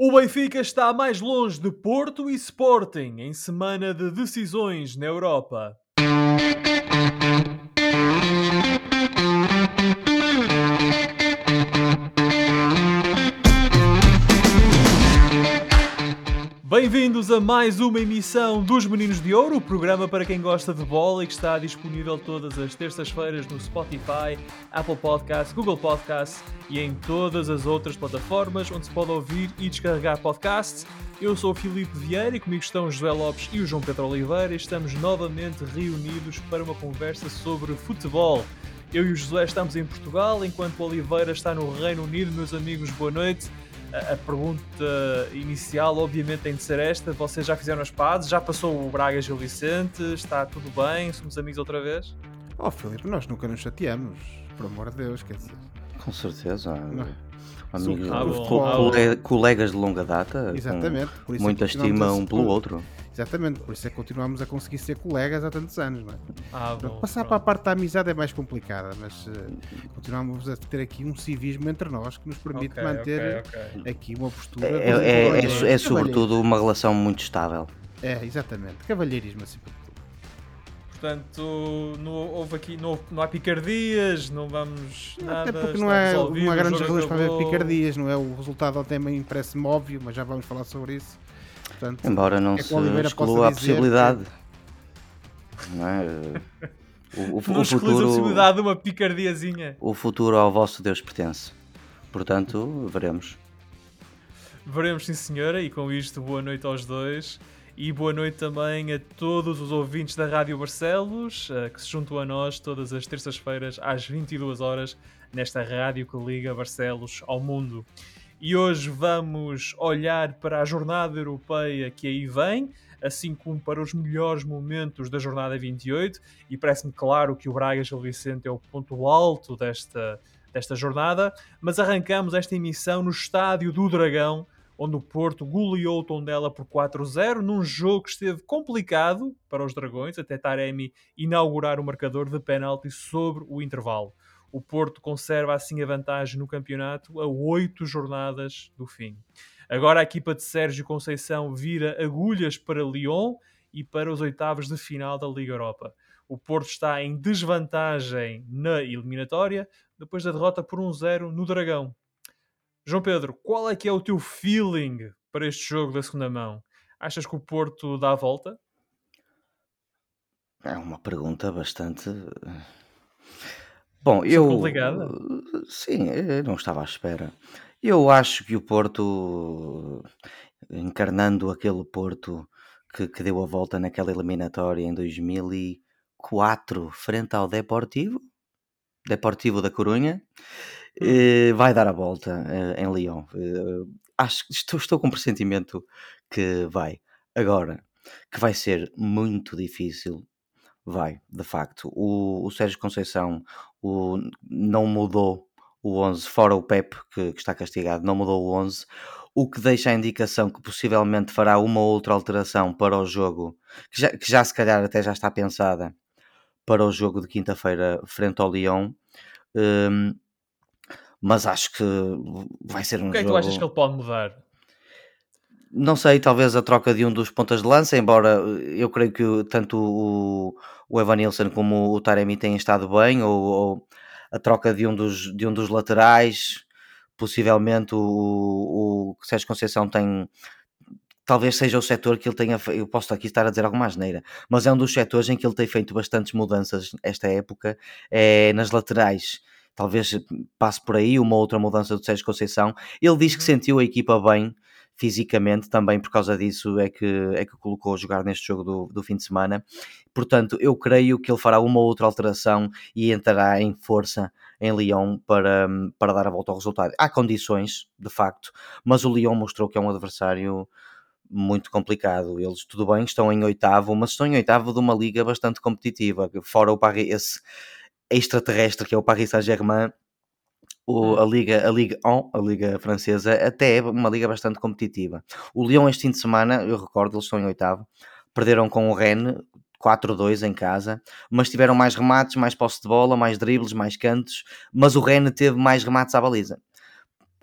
O Benfica está mais longe de Porto e Sporting em semana de decisões na Europa. Bem-vindos a mais uma emissão dos Meninos de Ouro, o programa para quem gosta de bola e que está disponível todas as terças-feiras no Spotify, Apple Podcasts, Google Podcasts e em todas as outras plataformas onde se pode ouvir e descarregar podcasts. Eu sou o Filipe Vieira e comigo estão o José Lopes e o João Pedro Oliveira e estamos novamente reunidos para uma conversa sobre futebol. Eu e o José estamos em Portugal, enquanto o Oliveira está no Reino Unido. Meus amigos, boa noite a, pergunta inicial, obviamente, tem de ser esta: vocês já fizeram as pazes? Já passou o Braga Gil Vicente? Está tudo bem? Somos amigos outra vez? Oh, Filipe, nós nunca nos chateamos, por amor de Deus, quer dizer. Com certeza. Não. Amigos, ah, co colegas de longa data, Exatamente, muita estima um pelo outro. Exatamente, por isso é que continuamos a conseguir ser colegas há tantos anos, não é? Ah, bom, Passar para a parte da amizade é mais complicada, mas uh, continuamos a ter aqui um civismo entre nós que nos permite okay, manter okay, okay. aqui uma postura. É, é, é, é, é sobretudo uma relação muito estável. É, exatamente. Cavalheirismo assim Portanto, não houve aqui, não, não há picardias, não vamos nada. Até porque não, é, não há grandes razões para haver picardias, não é? O resultado até me parece-me óbvio, mas já vamos falar sobre isso. Portanto, Embora não é se exclua a possibilidade. Que... Não é? O, o, não o futuro, a possibilidade de uma picardiazinha. O futuro ao vosso Deus pertence. Portanto, veremos. Veremos, sim, senhora. E com isto, boa noite aos dois. E boa noite também a todos os ouvintes da Rádio Barcelos, eh, que se juntam a nós todas as terças-feiras às 22 horas nesta rádio que liga Barcelos ao mundo. E hoje vamos olhar para a jornada europeia que aí vem, assim como para os melhores momentos da jornada 28, e parece-me claro que o Braga Gil Vicente é o ponto alto desta, desta jornada, mas arrancamos esta emissão no estádio do Dragão, onde o Porto goleou o Tondela por 4-0, num jogo que esteve complicado para os Dragões, até Taremi inaugurar o marcador de penalti sobre o intervalo. O Porto conserva assim a vantagem no campeonato a oito jornadas do fim. Agora a equipa de Sérgio Conceição vira agulhas para Lyon e para os oitavos de final da Liga Europa. O Porto está em desvantagem na eliminatória depois da derrota por 1-0 no Dragão. João Pedro, qual é que é o teu feeling para este jogo da segunda mão? Achas que o Porto dá a volta? É uma pergunta bastante. Bom, eu. Complicada? Sim, eu não estava à espera. Eu acho que o Porto, encarnando aquele Porto que, que deu a volta naquela eliminatória em 2004, frente ao Deportivo, Deportivo da Corunha, Uh, vai dar a volta uh, em Lyon. Uh, acho que estou, estou com um pressentimento que vai. Agora, que vai ser muito difícil, vai, de facto. O, o Sérgio Conceição o, não mudou o 11, fora o Pep, que, que, está castigado, não mudou o 11, o que deixa a indicação que possivelmente fará uma outra alteração para o jogo, que já, que já se calhar até já está pensada para o jogo de quinta-feira frente ao Lyon. Um, mas acho que vai ser um O que é que tu achas que ele pode mudar? Não sei, talvez a troca de um dos pontas de lança, embora eu creio que tanto o, o Evan Nilsson como o Taremi tenham estado bem, ou, ou, a troca de um dos, de um dos laterais, possivelmente o, o Sérgio Conceição tem, talvez seja o setor que ele tenha eu posso aqui estar a dizer alguma asneira, mas é um dos setores em que ele tem feito bastantes mudanças esta época, é nas laterais talvez passe por aí uma outra mudança do Sérgio Conceição. Ele diz que uhum. sentiu a equipa bem fisicamente, também por causa disso é que, é que colocou a jogar neste jogo do, do fim de semana. Portanto, eu creio que ele fará uma outra alteração e entrará em força em Lyon para, para dar a volta ao resultado. Há condições, de facto, mas o Lyon mostrou que é um adversário muito complicado. Eles, tudo bem, estão em oitavo, mas estão em oitavo de uma liga bastante competitiva. Fora o Paris, esse extraterrestre que é o Paris Saint-Germain, hum. a Liga, a Liga 1, a Liga Francesa, até é uma liga bastante competitiva. O Lyon este fim de semana, eu recordo, eles estão em oitavo, perderam com o Rennes 4-2 em casa, mas tiveram mais remates, mais posse de bola, mais dribles, mais cantos, mas o Rennes teve mais remates à baliza.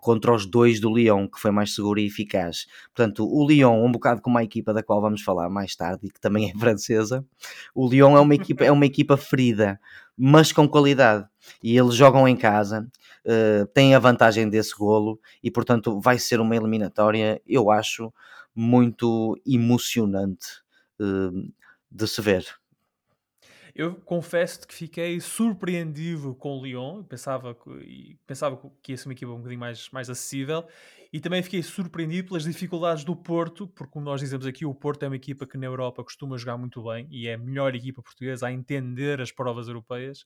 Contra os dois do Lyon, que foi mais seguro e eficaz. Portanto, o Lyon, um bocado como a equipa da qual vamos falar mais tarde e que também é francesa, o Lyon é uma equipa, é uma equipa ferida, mas com qualidade. E eles jogam em casa, uh, têm a vantagem desse golo e, portanto, vai ser uma eliminatória, eu acho, muito emocionante uh, de se ver. Eu confesso que fiquei surpreendido com o Lyon, pensava que, pensava que ia ser uma equipa um bocadinho mais, mais acessível, e também fiquei surpreendido pelas dificuldades do Porto, porque como nós dizemos aqui, o Porto é uma equipa que na Europa costuma jogar muito bem e é a melhor equipa portuguesa a entender as provas europeias,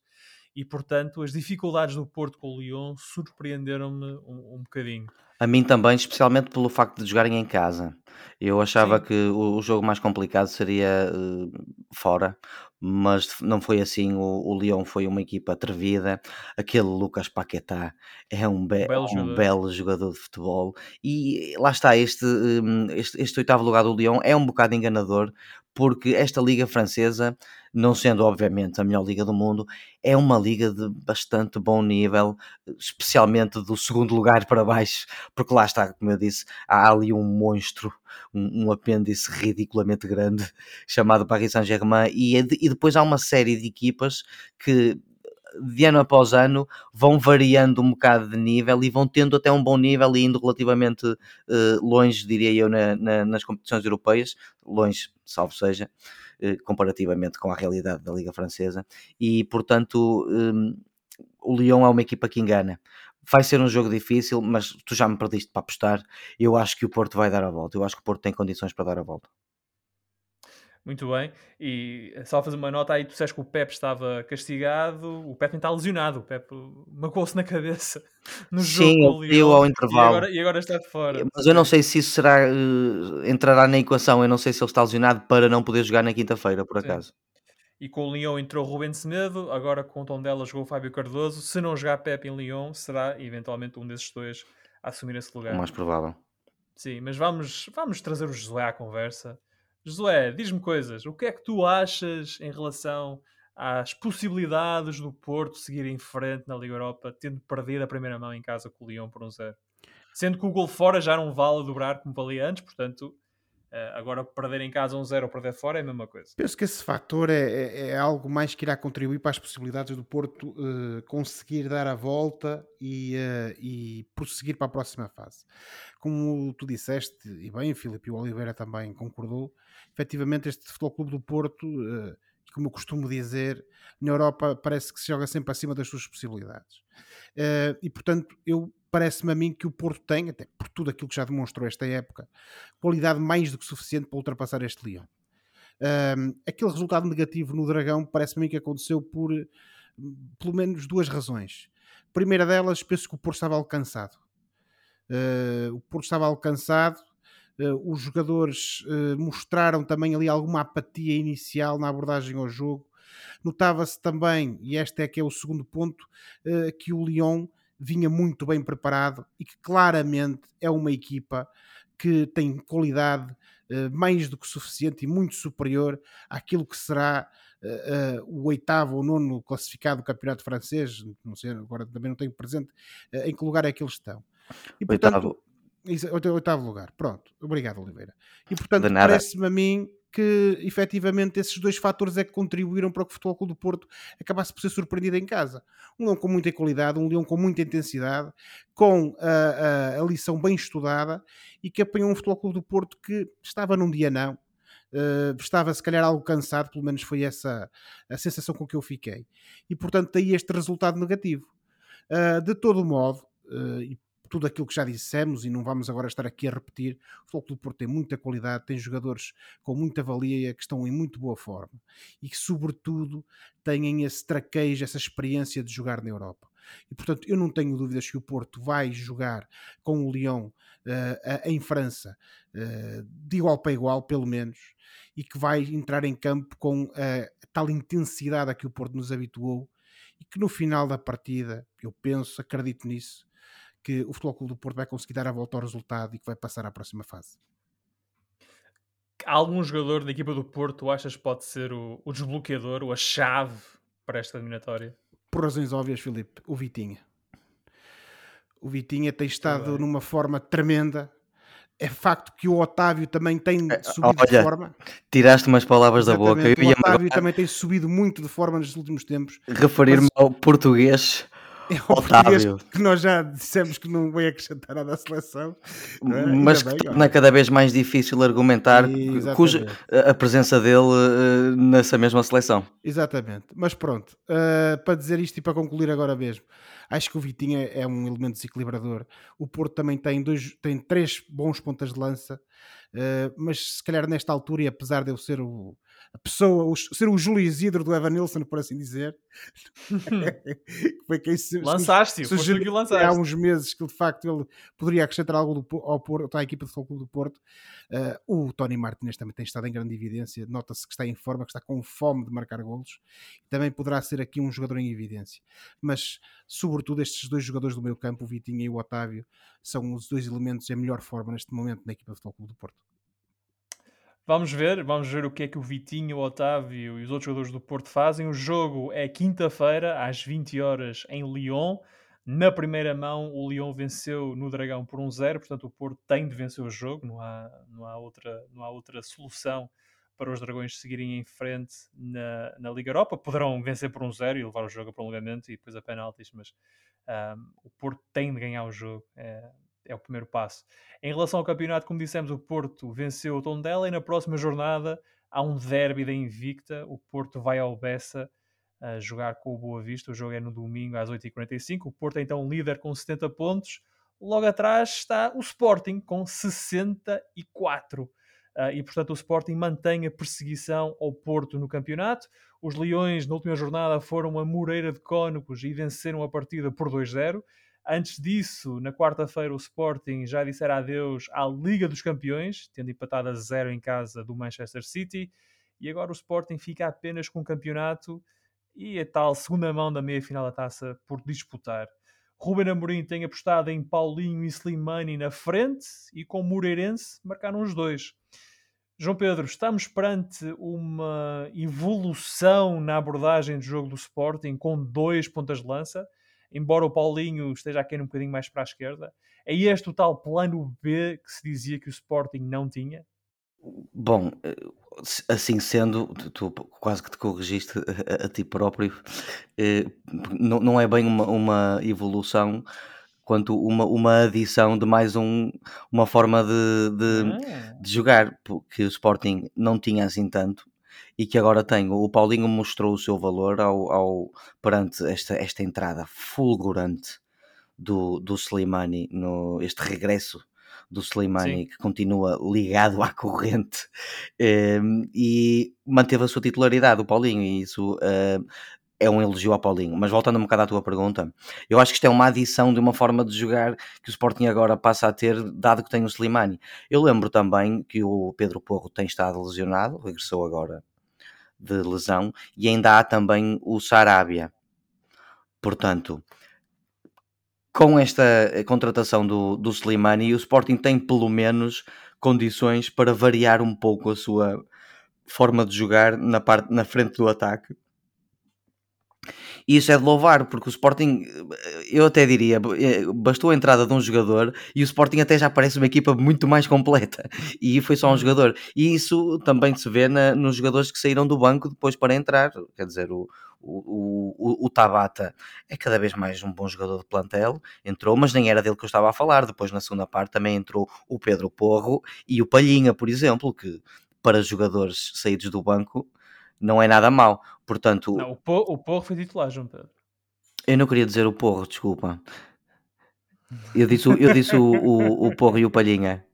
e portanto as dificuldades do Porto com o Lyon surpreenderam-me um, um bocadinho. A mim também, especialmente pelo facto de jogarem em casa. Eu achava Sim. que o, o, jogo mais complicado seria uh, fora, mas não foi assim. O, o Lyon foi uma equipa atrevida. Aquele Lucas Paquetá é um, be belo, um jogador. belo jogador de futebol. E lá está, este, hum, este, este oitavo lugar do Lyon é um bocado enganador, porque esta liga francesa, não sendo obviamente a melhor liga do mundo, é uma liga de bastante bom nível, especialmente do segundo lugar para baixo, porque lá está, como eu disse, há ali um monstro, um, um apêndice ridiculamente grande chamado Paris Saint-Germain, e, é e depois há uma série de equipas que de ano após ano vão variando um bocado de nível e vão tendo até um bom nível e indo relativamente uh, longe, diria eu, na, na, nas competições europeias, longe, salvo seja, uh, comparativamente com a realidade da Liga Francesa, e portanto um, o Lyon é uma equipa que engana. Vai ser um jogo difícil, mas tu já me perdiste para apostar. Eu acho que o Porto vai dar a volta. Eu acho que o Porto tem condições para dar a volta. Muito bem. E só fazer uma nota aí, tu disseste que o Pep estava castigado, o Pep está lesionado, o Pep magoou-se na cabeça no Sim, jogo. Sim, ao intervalo. E agora, e agora, está de fora. Mas eu não sei se isso será, uh, entrará na equação, eu não sei se ele está lesionado para não poder jogar na quinta-feira, por acaso. Sim. E com o Lyon entrou Rubem Semedo, agora com o tom dela jogou o Fábio Cardoso. Se não jogar Pep em Lyon, será eventualmente um desses dois a assumir esse lugar. O mais provável. Sim, mas vamos, vamos trazer o Josué à conversa Josué, diz-me coisas. O que é que tu achas em relação às possibilidades do Porto seguir em frente na Liga Europa, tendo perdido a primeira mão em casa com o Lyon por um zero? Sendo que o gol fora já não vale dobrar como valia antes, portanto, eh, agora perder em casa um zero ou perder fora é a mesma coisa. Penso que esse fator é, é, é algo mais que irá contribuir para as possibilidades do Porto uh, conseguir dar a volta e, uh, e prosseguir para a próxima fase. Como tu disseste, e bem, Filipe Oliveira também concordou, efetivamente este Futebol Clube do Porto, uh, como eu costumo dizer, na Europa parece que se joga sempre acima das suas possibilidades. Uh, e portanto, eu parece-me a mim que o Porto tem, até por tudo aquilo que já demonstrou esta época, qualidade mais do que suficiente para ultrapassar este. Uh, aquele resultado negativo no Dragão parece-me que aconteceu por pelo menos duas razões. A primeira delas, penso que o Porto estava alcançado. Uh, o Porto estava alcançado Uh, os jogadores uh, mostraram também ali alguma apatia inicial na abordagem ao jogo. Notava-se também, e este é que é o segundo ponto, uh, que o Lyon vinha muito bem preparado e que claramente é uma equipa que tem qualidade mais do que suficiente e muito superior àquilo que será Uh, uh, o oitavo ou nono classificado do campeonato francês, não sei, agora também não tenho presente uh, em que lugar é que eles estão. E, portanto, oitavo. Oitavo lugar, pronto. Obrigado, Oliveira. E portanto, parece-me a mim que efetivamente esses dois fatores é que contribuíram para que o Futebol Clube do Porto acabasse por ser surpreendido em casa. Um leão com muita qualidade, um leão com muita intensidade, com a, a, a lição bem estudada e que apanhou um Futebol Clube do Porto que estava num dia não, Uh, estava se calhar algo cansado, pelo menos foi essa a sensação com que eu fiquei. E portanto, daí este resultado negativo. Uh, de todo modo, uh, e tudo aquilo que já dissemos e não vamos agora estar aqui a repetir. O Futebol Clube Porto tem muita qualidade, tem jogadores com muita valia que estão em muito boa forma e que, sobretudo, têm esse traquejo, essa experiência de jogar na Europa. E portanto, eu não tenho dúvidas que o Porto vai jogar com o Lyon uh, em França uh, de igual para igual, pelo menos, e que vai entrar em campo com uh, tal intensidade a que o Porto nos habituou e que no final da partida, eu penso, acredito nisso, que o Futebol Clube do Porto vai conseguir dar a volta ao resultado e que vai passar à próxima fase. Algum jogador da equipa do Porto achas pode ser o, o desbloqueador ou a chave para esta eliminatória? Por razões óbvias, Filipe, o Vitinha. O Vitinha tem estado numa forma tremenda. É facto que o Otávio também tem é, subido Olha, de forma. Tiraste umas palavras Exatamente. da boca. o Otávio também tem subido muito de forma nos últimos tempos. Referir-me mas... ao português é Otávio. que nós já dissemos que não vai acrescentar nada à seleção. É? Mas que torna cada vez mais difícil argumentar cuja, a presença dele uh, nessa mesma seleção. Exatamente. Mas pronto, uh, para dizer isto e para concluir agora mesmo, acho que o Vitinha é um elemento desequilibrador. O Porto também tem, dois, tem três bons pontas de lança, uh, mas se calhar nesta altura, e apesar de eu ser o a pessoa, o, ser o Júlio Isidro do Evan Nilsson, por assim dizer. foi quem se, lançaste, sugeriu que lançaste. há uns meses que de facto ele poderia acrescentar algo do, ao Porto, à equipa de futebol do Porto. Uh, o Tony Martinez também tem estado em grande evidência, nota-se que está em forma, que está com fome de marcar golos. Também poderá ser aqui um jogador em evidência. Mas, sobretudo, estes dois jogadores do meio campo, o Vitinha e o Otávio, são os dois elementos em melhor forma neste momento na equipa de futebol do Porto. Vamos ver, vamos ver o que é que o Vitinho, o Otávio e os outros jogadores do Porto fazem. O jogo é quinta-feira, às 20 horas, em Lyon. Na primeira mão, o Lyon venceu no Dragão por 1-0, portanto o Porto tem de vencer o jogo, não há, não há, outra, não há outra solução para os Dragões seguirem em frente na, na Liga Europa. Poderão vencer por 1-0 e levar o jogo a prolongamento e depois a penaltis, mas um, o Porto tem de ganhar o jogo. É, é o primeiro passo. Em relação ao campeonato, como dissemos, o Porto venceu o Tondela e na próxima jornada há um derby da Invicta. O Porto vai ao Bessa a jogar com o Boa Vista. O jogo é no domingo às 8h45. O Porto é então líder com 70 pontos. Logo atrás está o Sporting com 64. Uh, ah, e portanto o Sporting mantém a perseguição ao Porto no campeonato. Os Leões, na última jornada, foram a Moreira de Cónicos e venceram a partida por 2-0. Antes disso, na quarta-feira, o Sporting já dissera adeus à Liga dos Campeões, tendo empatado a zero em casa do Manchester City. E agora o Sporting fica apenas com o campeonato e a tal segunda mão da meia-final da taça por disputar. Ruben Amorim tem apostado em Paulinho e Slimani na frente e com Moreirense marcaram os dois. João Pedro, estamos perante uma evolução na abordagem do jogo do Sporting com dois pontas de lança embora o Paulinho esteja aqui um bocadinho mais para a esquerda. É este o tal plano B que se dizia que o Sporting não tinha? Bom, eh, assim sendo, tu quase que te corrigiste a, a ti próprio, eh, não, não é bem uma, uma evolução quanto uma, uma adição de mais um, uma forma de, de, ah. de jogar, porque o Sporting não tinha assim tanto, e que agora tem. O Paulinho mostrou o seu valor ao, ao perante esta, esta entrada fulgurante do, do Slimani, no, este regresso do Slimani, Sim. que continua ligado à corrente um, ehm, e manteve a sua titularidade, o Paulinho, e isso uh, é um elogio ao Paulinho. Mas voltando um bocado à tua pergunta, eu acho que isto é uma adição de uma forma de jogar que o Sporting agora passa a ter, dado que tem o Slimani. Eu lembro também que o Pedro Porro tem estado lesionado, regressou agora de lesão e ainda há também o Sarabia. Portanto, com esta contratação do, do Slimani, o Sporting tem pelo menos condições para variar um pouco a sua forma de jogar na, parte, na frente do ataque e isso é de louvar, porque o Sporting, eu até diria, bastou a entrada de um jogador e o Sporting até já parece uma equipa muito mais completa. E foi só um uhum. jogador. E isso também se vê na, nos jogadores que saíram do banco depois para entrar. Quer dizer, o, o, o, o, Tabata é cada vez mais um bom jogador de plantel, entrou, mas nem era dele que eu estava a falar. Depois, na segunda parte, também entrou o Pedro Porro e o Palhinha, por exemplo, que para jogadores saídos do banco não é nada mau. Portanto, não, o, porro, o Porro foi titular, João Pedro. Eu não queria dizer o Porro, desculpa. Eu disse, eu disse o, o, o Porro e o Palhinha.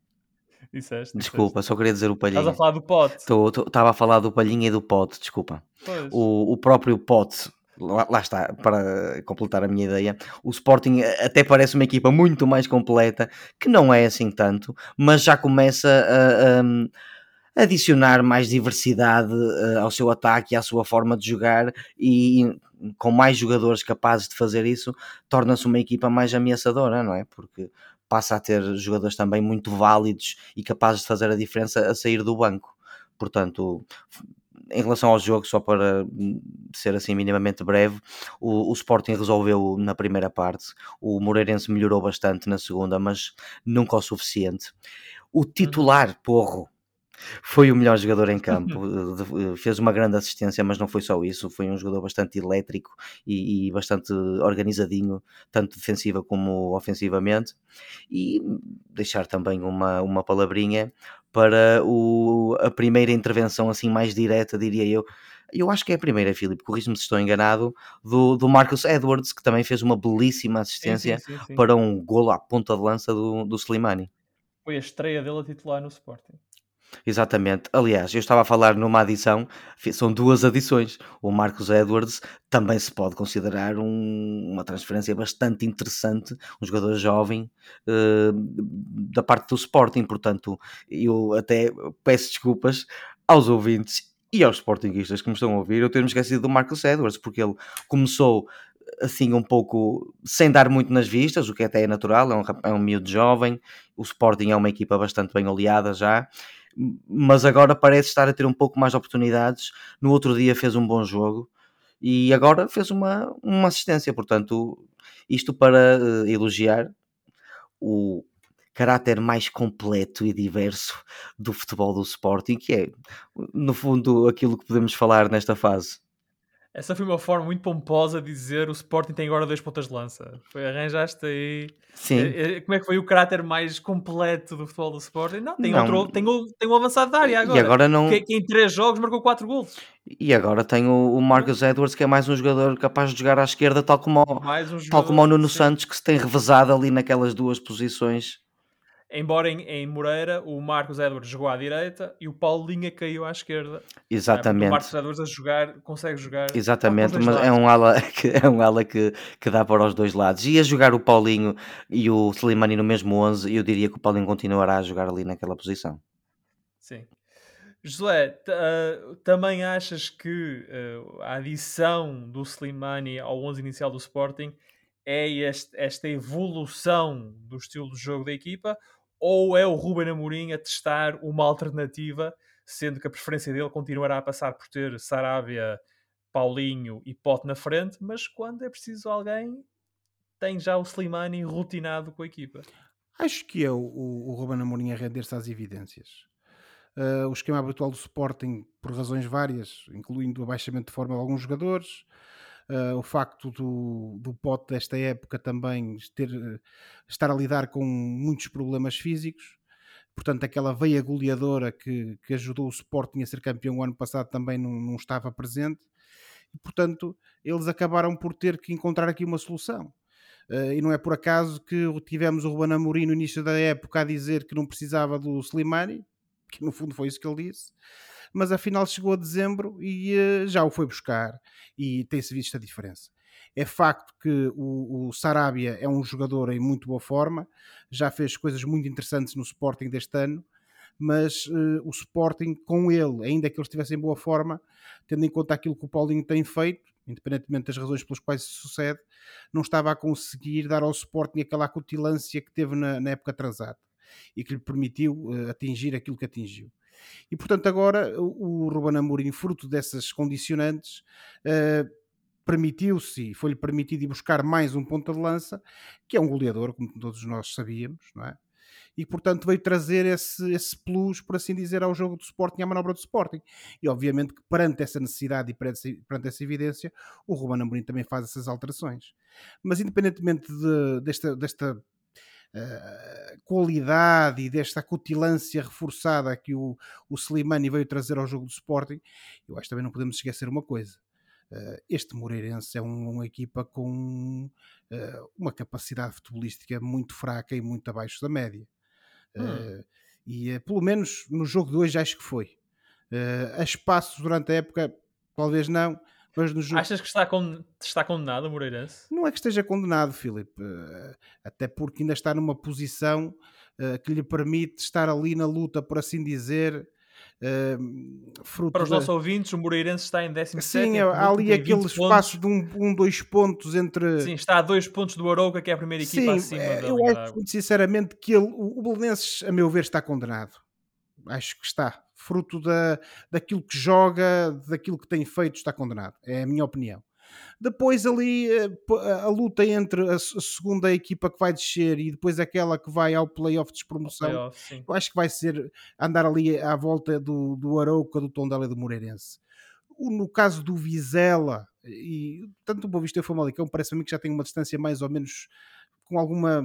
Disseste, desculpa, só queria dizer o Palhinha. Estás a falar do Pote. Estava a falar do Palhinha e do Pote, desculpa. O, o próprio Pote, lá, lá, está, para completar a minha ideia, o Sporting até parece uma equipa muito mais completa, que não é assim tanto, mas já começa a, a adicionar mais diversidade uh, ao seu ataque e à sua forma de jogar e com mais jogadores capazes de fazer isso, torna-se uma equipa mais ameaçadora, não é? Porque passa a ter jogadores também muito válidos e capazes de fazer a diferença a sair do banco. Portanto, em relação ao jogo, só para ser assim minimamente breve, o, o Sporting resolveu na primeira parte, o Moreirense melhorou bastante na segunda, mas nunca o suficiente. O uhum. titular, porro, foi o melhor jogador em campo, eh, fez uma grande assistência, mas não foi só isso. Foi um jogador bastante elétrico e, e, bastante organizadinho, tanto defensiva como ofensivamente. E deixar também uma, uma palavrinha para o, a primeira intervenção, assim mais direta, diria eu. Eu acho que é a primeira, Filipe, corrijo-me se estou enganado, do, do Marcus Edwards, que também fez uma belíssima assistência sim, sim, sim, para um golo à ponta de lança do, do Slimani. Foi a estreia dele a titular no Sporting. Exatamente. Aliás, eu estava a falar numa adição, são duas adições. O Marcos Edwards também se pode considerar um, uma transferência bastante interessante, um jogador jovem uh, da parte do Sporting. Portanto, eu até peço desculpas aos ouvintes e aos Sportingistas que me estão a ouvir eu ter-me esquecido do Marcos Edwards, porque ele começou assim um pouco sem dar muito nas vistas, o que até é natural, é um, é um miúdo jovem, o Sporting é uma equipa bastante bem oleada já, mas agora parece estar a ter um pouco mais de oportunidades. No outro dia fez um bom jogo e agora fez uma, uma assistência. Portanto, isto para uh, elogiar o caráter mais completo e diverso do futebol do Sporting, que é, no fundo, aquilo que podemos falar nesta fase. Essa foi uma forma muito pomposa de dizer o Sporting tem agora dois pontas de lança. Foi, arranjaste aí. Sim. É, é, como é que foi o caráter mais completo do futebol do Sporting? Não, tem, não. Outro, tem, o, tem um avançado da área agora. E agora não... que, que em três jogos marcou quatro gols. E agora tem o, o Marcus Edwards, que é mais um jogador capaz de jogar à esquerda, tal como, o, um tal como o Nuno sim. Santos, que se tem revezado ali naquelas duas posições Embora em, em, Moreira o Marcos Edwards jogou à direita e o Paulinha caiu à esquerda. Exatamente. o Marcos Edwards a jogar, consegue jogar. Exatamente, mas é um ala, que, é um ala que, que dá para os dois lados. E a jogar o Paulinho e o Slimani no mesmo 11, eu diria que o Paulinho continuará a jogar ali naquela posição. Sim. José, uh, também achas que uh, a adição do Slimani ao 11 inicial do Sporting é este, esta evolução do estilo de jogo da equipa ou é o Ruben Amorim a testar uma alternativa, sendo que a preferência dele continuará a passar por ter Sarabia, Paulinho e Pote na frente, mas quando é preciso alguém, tem já o Slimani rotinado com a equipa. Acho que é o, o, o Ruben Amorim a render-se às evidências. Uh, o esquema habitual do Sporting, por razões várias, incluindo o abaixamento de forma de alguns jogadores, Uh, o facto do, do Pote desta época também ter, estar a lidar com muitos problemas físicos, portanto, aquela veia goleadora que, que ajudou o Sporting a ser campeão o ano passado também não, não estava presente, e portanto, eles acabaram por ter que encontrar aqui uma solução. Uh, e não é por acaso que tivemos o Ruben Amorim no início da época a dizer que não precisava do Slimani, que no fundo foi isso que ele disse, mas afinal chegou a dezembro e uh, já o foi buscar e tem-se visto a diferença. É facto que o, o, Sarabia é um jogador em muito boa forma, já fez coisas muito interessantes no Sporting deste ano, mas uh, o Sporting com ele, ainda que ele estivesse em boa forma, tendo em conta aquilo que o Paulinho tem feito, independentemente das razões pelas quais isso sucede, não estava a conseguir dar ao Sporting aquela acutilância que teve na, na época atrasada e que lhe permitiu uh, atingir aquilo que atingiu. E portanto, agora o, o Ruben Amorim, fruto dessas condicionantes, uh, permitiu-se, foi-lhe permitido ir buscar mais um ponta de lança, que é um goleador, como todos nós sabíamos, não é? E portanto veio trazer esse, esse plus, por assim dizer, ao jogo do Sporting, à manobra do Sporting. E obviamente que perante essa necessidade e perante, perante essa evidência, o Ruben Amorim também faz essas alterações. Mas independentemente de, desta, desta uh, qualidade e desta acutilância reforçada que o, o Slimani veio trazer ao jogo do Sporting, eu acho que também não podemos esquecer uma coisa. Uh, este Moreirense é um, uma equipa com uh, uma capacidade futebolística muito fraca e muito abaixo da média. Hum. e pelo menos no jogo de hoje acho que foi. a espaços durante a época, talvez não, mas no jogo... Achas que está, con... está condenado o Moreirense? Não é que esteja condenado, Filipe. Uh, até porque ainda está numa posição uh, que lhe permite estar ali na luta, por assim dizer. Uh, Para os da... nossos ouvintes, o Moreirense está em 17. Sim, há ali aquele espaço de um, um, dois pontos entre. Sim, está a dois pontos do Arouca, que é a primeira equipa Sim, acima eu acho sinceramente que ele, o Belenenses, a meu ver, está condenado acho que está. Fruto da, daquilo que joga, daquilo que tem feito, está condenado. É a minha opinião. Depois ali eh, a luta entre a segunda equipa que vai descer e depois aquela que vai ao playoff de promoção, eu acho que vai ser andar ali à volta do, do Arauca, do Tondela e do Moreirense. No caso do Vizela, e tanto o Boa Vista e o Famalicão, parece-me que já tem uma distância mais ou menos com alguma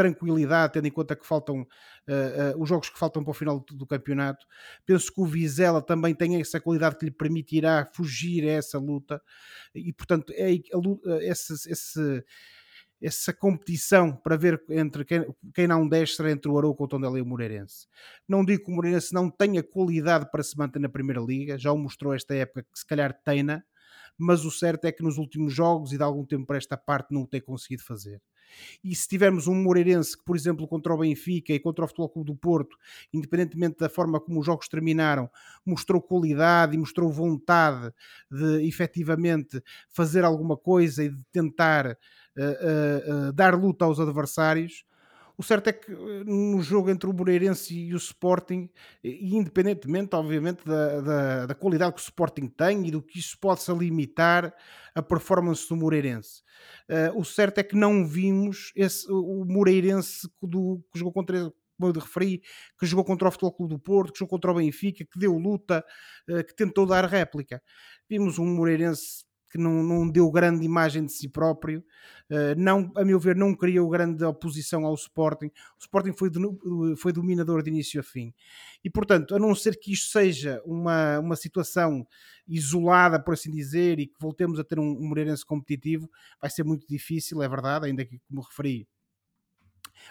tranquilidade, tendo em conta que faltam uh, uh, os jogos que faltam para o final do, campeonato. Penso que o Vizela também tem essa qualidade que lhe permitirá fugir a essa luta e, portanto, é a luta, esse, esse, essa competição para ver entre quem, quem não desce entre o Arouca, o Tondela e o Moreirense. Não digo que o Moreirense não tenha qualidade para se manter na Primeira Liga, já o mostrou esta época que se calhar tem-na, mas o certo é que nos últimos jogos e de algum tempo para esta parte não o tem conseguido fazer. E se tivermos um Moreirense que, por exemplo, contra o Benfica e contra o Futebol Clube do Porto, independentemente da forma como os jogos terminaram, mostrou qualidade e mostrou vontade de efetivamente fazer alguma coisa e de tentar uh, uh, uh, dar luta aos adversários, o certo é que eh, no jogo entre o Moreirense e o Sporting, e independentemente, obviamente, da, da, da, qualidade que o Sporting tem e do que isso possa limitar a performance do Moreirense, uh, o certo é que não vimos esse, o Moreirense do, que jogou contra como eu referi, que jogou contra o Futebol Clube do Porto, que jogou contra o Benfica, que deu luta, que tentou dar réplica. Vimos um Moreirense que não, não deu grande imagem de si próprio, uh, não, a meu ver, não criou grande oposição ao Sporting. O Sporting foi, foi dominador de início a fim. E, portanto, a não ser que isto seja uma, uma situação isolada, por assim dizer, e que voltemos a ter um, um Moreirense competitivo, vai ser muito difícil, é verdade, ainda que, como referi,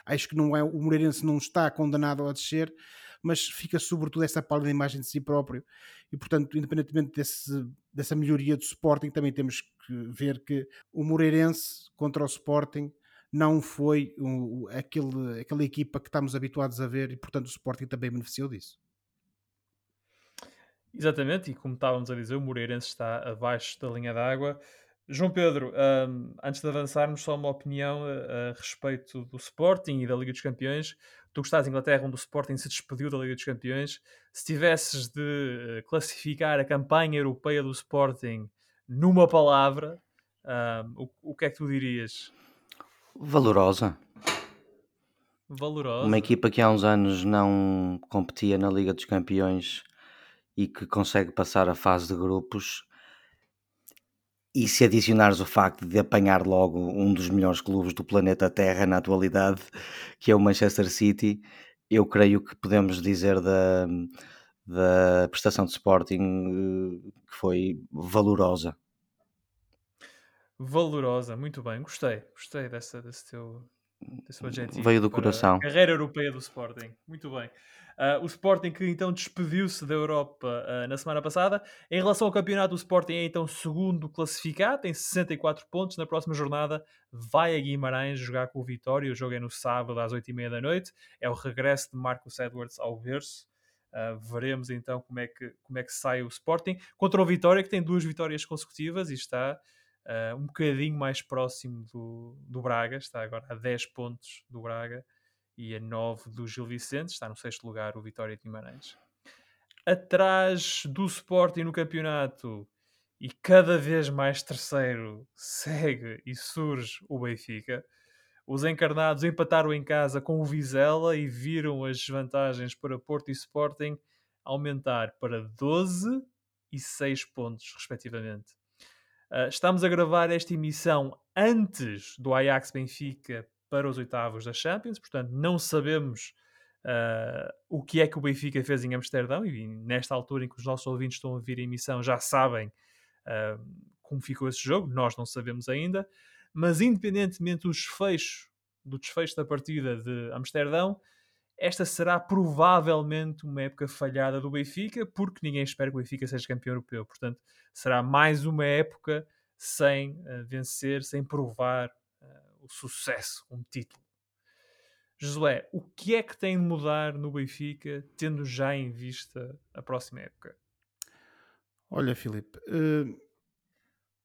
acho que não é, o Moreirense não está condenado a descer, mas fica sobretudo essa pálida imagem de si próprio e portanto independentemente desse, dessa melhoria do Sporting também temos que ver que o Moreirense contra o Sporting não foi um, aquele, aquela equipa que estamos habituados a ver e portanto o Sporting também beneficiou disso. Exatamente, e como estávamos a dizer, o Moreirense está abaixo da linha d'água. João Pedro, um, antes de avançarmos, só uma opinião a, a, respeito do Sporting e da Liga dos Campeões. Tu que estás em Inglaterra, onde o Sporting se despediu da Liga dos Campeões, se tivesses de eh, classificar a campanha europeia do Sporting numa palavra, um, o, o que é que tu dirias? Valorosa. Valorosa. Uma equipa que há uns anos não competia na Liga dos Campeões e que consegue passar a fase de grupos. E se adicionares o facto de apanhar logo um dos melhores clubes do planeta Terra na atualidade, que é o Manchester City, eu creio que podemos dizer da, da prestação de Sporting eh, que foi valorosa. Valorosa, muito bem, gostei, gostei dessa, desse teu desse adjetivo. Veio do coração. Carreira europeia do Sporting, muito bem. Uh, o Sporting que então despediu-se da Europa uh, na semana passada. Em relação ao campeonato, o Sporting é então segundo classificado, tem 64 pontos. Na próxima jornada vai a Guimarães jogar com o Vitória. O jogo é no sábado às 8h30 da noite. É o regresso de Marcos Edwards ao berço. Uh, veremos então como é, que, como é que sai o Sporting contra o Vitória, que tem duas vitórias consecutivas e está um bocadinho mais próximo do, do Braga, está agora a 10 pontos do Braga e a 9 do Gil Vicente, está no sexto lugar o Vitória de Guimarães. Atrás do Sporting no campeonato e cada vez mais terceiro segue e surge o Benfica. Os encarnados empataram em casa com o Vizela e viram as vantagens para Porto e Sporting aumentar para 12 e 6 pontos, respectivamente. Uh, estamos a gravar esta emissão antes do Ajax Benfica para os oitavos da Champions, portanto não sabemos uh, o que é que o Benfica fez em Amsterdão e nesta altura em que os nossos ouvintes estão a ouvir a emissão já sabem uh, como ficou esse jogo, nós não sabemos ainda, mas independentemente do desfecho, do desfecho da partida de Amsterdão, esta será provavelmente uma época falhada do Benfica, porque ninguém espera que o Benfica seja campeão europeu. Portanto, será mais uma época sem uh, vencer, sem provar o sucesso, um título. Josué, o que é que tem de mudar no Benfica, tendo já em vista a próxima época? Olha, Filipe, uh,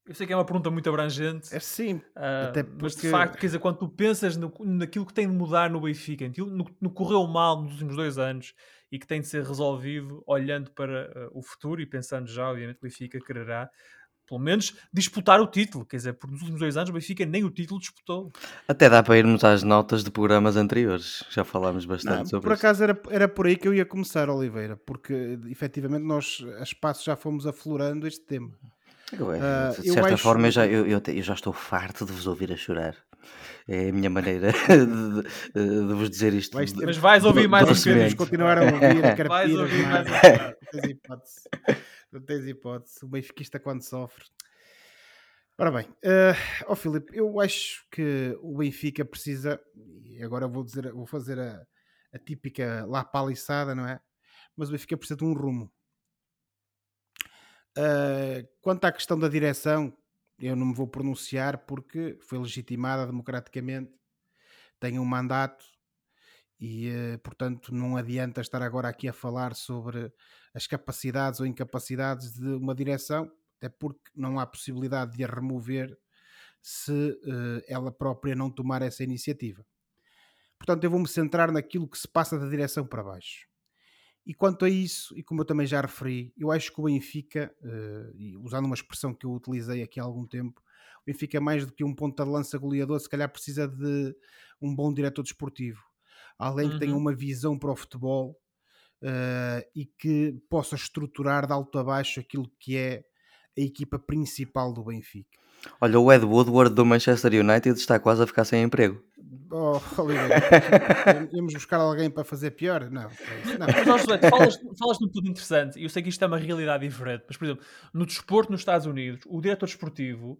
Eu sei que é uma pergunta muito abrangente. É sim. Uh, até porque... Mas de facto, quer dizer, quando tu pensas no, naquilo que tem de mudar no Benfica, no, no correu mal nos últimos dois anos e que tem de ser resolvido olhando para uh, o futuro e pensando já, obviamente, que o Benfica quererá pelo menos disputar o título, quer dizer, porque nos últimos dois anos o Benfica nem o título disputou. Até dá para irmos às notas de programas anteriores, já falámos bastante Não, sobre Por acaso era, era por aí que eu ia começar, Oliveira, porque efetivamente nós a espaço já fomos aflorando este tema. Uh, de certa acho... forma, eu já, eu, eu, eu, já estou farto de vos ouvir a chorar. É a minha maneira de, de, de vos dizer isto. Vais ter... Mas vais ouvir mais um bocadinho. continuar a ouvir, vais ouvir mais um Não tens hipótese. O benfiquista quando sofre. Ora bem, uh, oh Filipe, eu acho que o Benfica precisa, e agora vou dizer, vou fazer a, a típica lá paliçada, não é? Mas o Benfica precisa de um rumo. Uh, quanto à questão da direção, eu não me vou pronunciar porque foi legitimada democraticamente, tem um mandato e, uh, portanto, não adianta estar agora aqui a falar sobre as capacidades ou incapacidades de uma direção, até porque não há possibilidade de a remover se uh, ela própria não tomar essa iniciativa. Portanto, eu vou-me centrar naquilo que se passa da direção para baixo. E quanto a isso, e como eu também já referi, eu acho que o Benfica, uh, usando uma expressão que eu utilizei aqui há algum tempo, o Benfica, mais do que um ponta de lança goleador, se calhar precisa de um bom diretor desportivo. Alguém que tenha uhum. uma visão para o futebol uh, e que possa estruturar de alto a baixo aquilo que é a equipa principal do Benfica. Olha, o Ed Woodward do Manchester United está quase a ficar sem emprego. Oh, Oliveira, íamos buscar alguém para fazer pior? Não. É não. Mas, José, tu falas, falas de tudo interessante e eu sei que isto é uma realidade diferente, mas, por exemplo, no desporto nos Estados Unidos, o diretor desportivo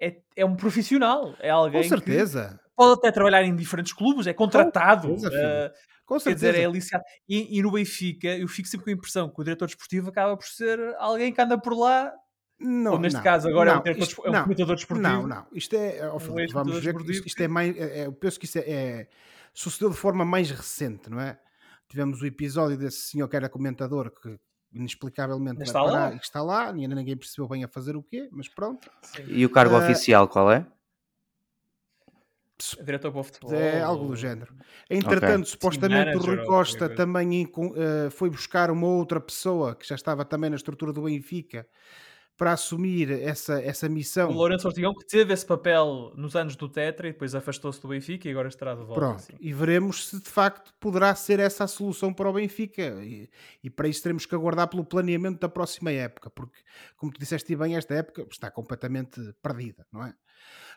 é, é um profissional, é alguém Com certeza. Pode até trabalhar em diferentes clubes, é contratado. Com certeza, uh, com certeza. Quer dizer, é aliciado. E, e no Benfica, eu fico sempre com a impressão que o diretor desportivo acaba por ser alguém que anda por lá não, Ou neste não, caso agora não, é, um isto, é um comentador desportivo. Não, não. Isto é, oh, Felipe, vamos ver que isto, isto, é mais. É, eu penso que isto é, é, sucedeu de forma mais recente, não é? Tivemos o episódio desse senhor que era comentador que inexplicavelmente está lá. está lá, ninguém percebeu bem a fazer o quê, mas pronto. Sim. E o cargo uh, oficial qual é? Diretor para o futebol. É algo do género. Entretanto, okay. supostamente Sim, o Rui Costa também uh, foi buscar uma outra pessoa que já estava também na estrutura do Benfica para assumir essa, essa missão. O Lourenço Ortigão que teve esse papel nos anos do Tetra e depois afastou-se do Benfica e agora estará de volta. Pronto, assim. e veremos se de facto poderá ser essa a solução para o Benfica. E, e, para isso teremos que aguardar pelo planeamento da próxima época, porque, como tu disseste bem, esta época está completamente perdida, não é?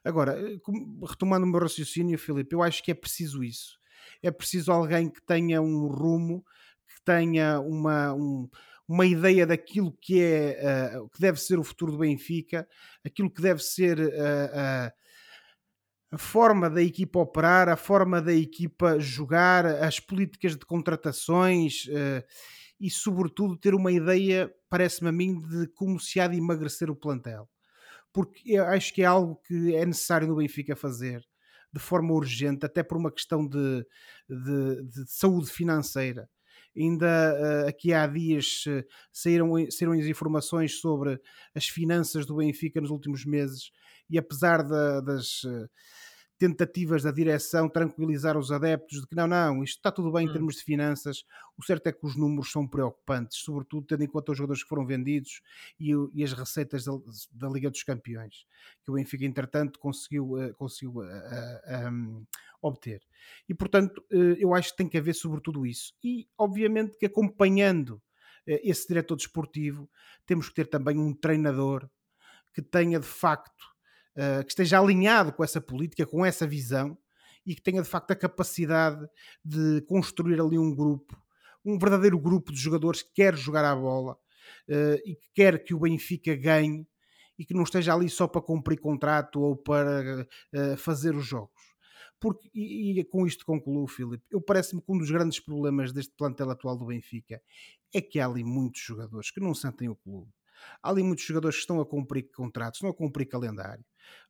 Agora, eh, retomando o meu raciocínio, Filipe, eu acho que é preciso isso. É preciso alguém que tenha um rumo, que tenha uma. Um, uma ideia daquilo que é uh, que deve ser o futuro do Benfica, aquilo que deve ser uh, uh, a forma da equipa operar, a forma da equipa jogar, as políticas de contratações e, sobretudo, ter uma ideia, parece-me a mim, de como se há de emagrecer o plantel. Porque acho que é algo que é necessário no Benfica fazer de forma urgente, até por uma questão de, de, de saúde financeira. Ainda uh, aqui há dias uh, saíram, saíram as informações sobre as finanças do Benfica nos últimos meses e apesar da, das uh, tentativas da direção tranquilizar os adeptos de que não, não, isto está tudo bem em hum. termos de finanças, o certo é que os números são preocupantes, sobretudo tendo em conta os jogadores que foram vendidos e, e as receitas da, da, Liga dos Campeões, que o Benfica, entretanto, conseguiu, conseguiu um, obter. E, portanto, eh, eu acho que tem que haver sobretudo isso. E, obviamente, que acompanhando eh, esse diretor desportivo, temos que ter também um treinador que tenha, de facto, eh, que esteja alinhado com essa política, com essa visão e que tenha, de facto, a capacidade de construir ali um grupo, um verdadeiro grupo de jogadores que quer jogar à bola e que quer que o Benfica ganhe e que não esteja ali só para cumprir contrato ou para fazer os jogos porque, e, e com isto concluo, Filipe, eu parece-me que um dos grandes problemas deste plantel atual do Benfica é que há ali muitos jogadores que não sentem o clube. Há ali muitos jogadores que estão a cumprir contratos, estão a cumprir calendário.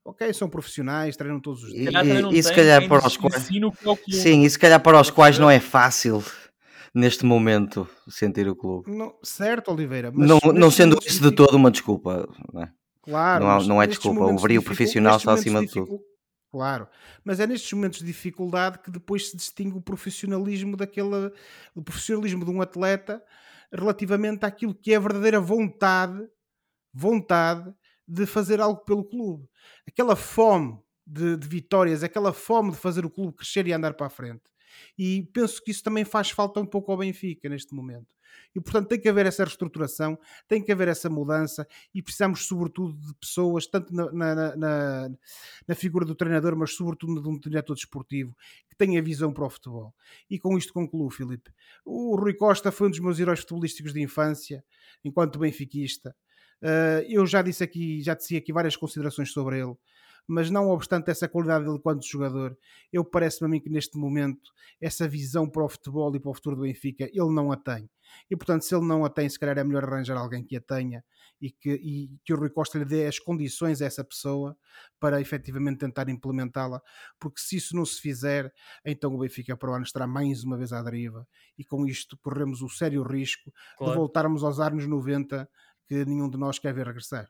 Ok, são profissionais, treinam todos os dias. E, e, e se calhar para os quais. Sim, e se calhar para os quais não é fácil neste momento sentir o clube. Não, certo, Oliveira. não, não sendo isso de todo uma desculpa, não é? Claro, não, não é desculpa, o brilho profissional está acima de tudo. Claro, mas é nestes momentos de dificuldade que depois se distingue o profissionalismo daquele, o profissionalismo de um atleta relativamente àquilo que é a verdadeira vontade, vontade de fazer algo pelo clube. Aquela fome de, de vitórias, aquela fome de fazer o clube crescer e andar para a frente. E penso que isso também faz falta um pouco ao Benfica neste momento. E portanto tem que haver essa reestruturação, tem que haver essa mudança e precisamos, sobretudo, de pessoas, tanto na, na, na, na figura do treinador, mas sobretudo de um diretor desportivo que tenha visão para o futebol. E com isto concluo, Filipe. O Rui Costa foi um dos meus heróis futebolísticos de infância, enquanto benfiquista. Uh, eu já disse aqui, já disse aqui várias considerações sobre ele mas não obstante essa qualidade dele quanto jogador, eu parece-me a mim que neste momento essa visão para o futebol e para o futuro do Benfica ele não a tem. E portanto, se ele não a tem, se calhar é melhor arranjar alguém que a tenha e que, e que o Rui Costa lhe dê as condições a essa pessoa para efetivamente tentar implementá-la, porque se isso não se fizer, então o Benfica para o ano estará mais uma vez à deriva e com isto corremos o sério risco claro. de voltarmos aos anos 90 que nenhum de nós quer ver regressar.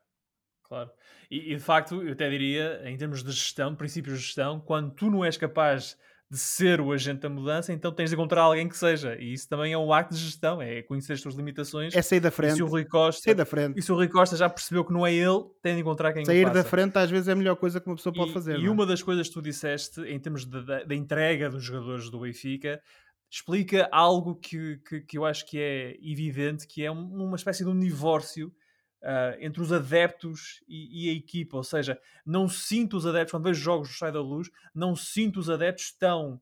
Claro. E, e, de facto, eu até diria, em termos de gestão, princípios de gestão, quando tu não és capaz de ser o agente da mudança, então tens de encontrar alguém que seja. E isso também é um acto de gestão, é conhecer as tuas limitações. É sair da frente. E se o Rui Costa, sair da frente. E se o Rui Costa já percebeu que não é ele, tem de encontrar quem Sair da frente às vezes é a melhor coisa que uma pessoa pode e, fazer. E não? É? uma das coisas que tu disseste, em termos da entrega dos jogadores do Benfica, explica algo que, que, que, eu acho que é evidente, que é uma espécie de um divórcio uh, entre os adeptos e, e, a equipa. Ou seja, não sinto os adeptos, quando vejo jogos do Sai da Luz, não sinto os adeptos tão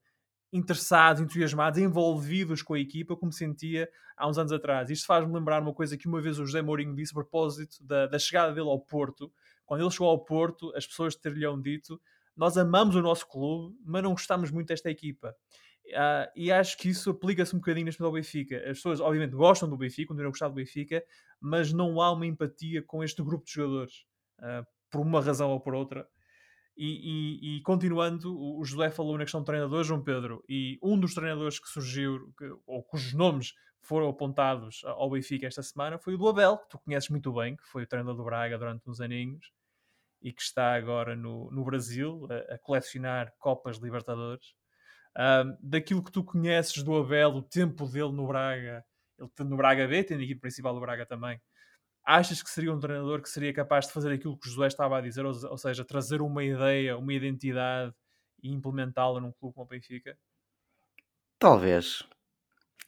interessados, entusiasmados, envolvidos com a equipa como sentia há uns anos atrás. Isto faz-me lembrar uma coisa que uma vez o José Mourinho disse a propósito da, da chegada dele ao Porto. Quando ele chegou ao Porto, as pessoas ter-lhe dito nós amamos o nosso clube, mas não gostamos muito desta equipa. Uh, e acho que isso aplica-se um bocadinho neste ao Benfica. As pessoas, obviamente, gostam do Benfica, continuam gostar do Benfica, mas não há uma empatia com este grupo de jogadores, uh, por uma razão ou por outra. E, e, e, continuando, o José falou na questão do treinador, João Pedro, e um dos treinadores que surgiu, que, ou cujos nomes foram apontados ao Benfica esta semana, foi o do Abel, que tu conheces muito bem, que foi o treinador do Braga durante uns aninhos e que está agora no, no Brasil a, a colecionar Copas Libertadores daquilo que tu conheces do Abel, o tempo dele no Braga, ele no Braga B, tendo a equipe principal do Braga também, achas que seria um treinador que seria capaz de fazer aquilo que o José estava a dizer, ou, ou seja, trazer uma ideia, uma identidade e implementá-la num clube como o Benfica? Talvez.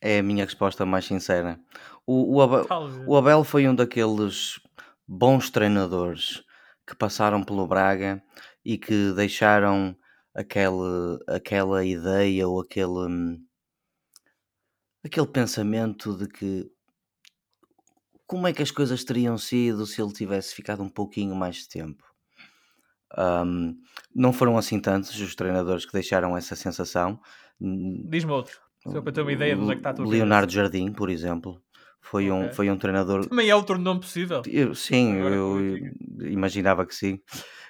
É a minha resposta mais sincera. O, o, Abel, o Abel foi um daqueles bons treinadores que passaram pelo Braga e que deixaram aquele, aquela ideia ou aquele, hum, aquele pensamento de que como é que as coisas teriam sido se ele tivesse ficado um pouquinho mais de tempo. Um, não foram assim tantos os treinadores que deixaram essa sensação. Diz-me outro, só para ter uma ideia do que está tudo. Leonardo Jardim, por exemplo, foi, okay. um, foi um treinador. Também é outro nome possível. Eu, sim, eu, eu imaginava que sim.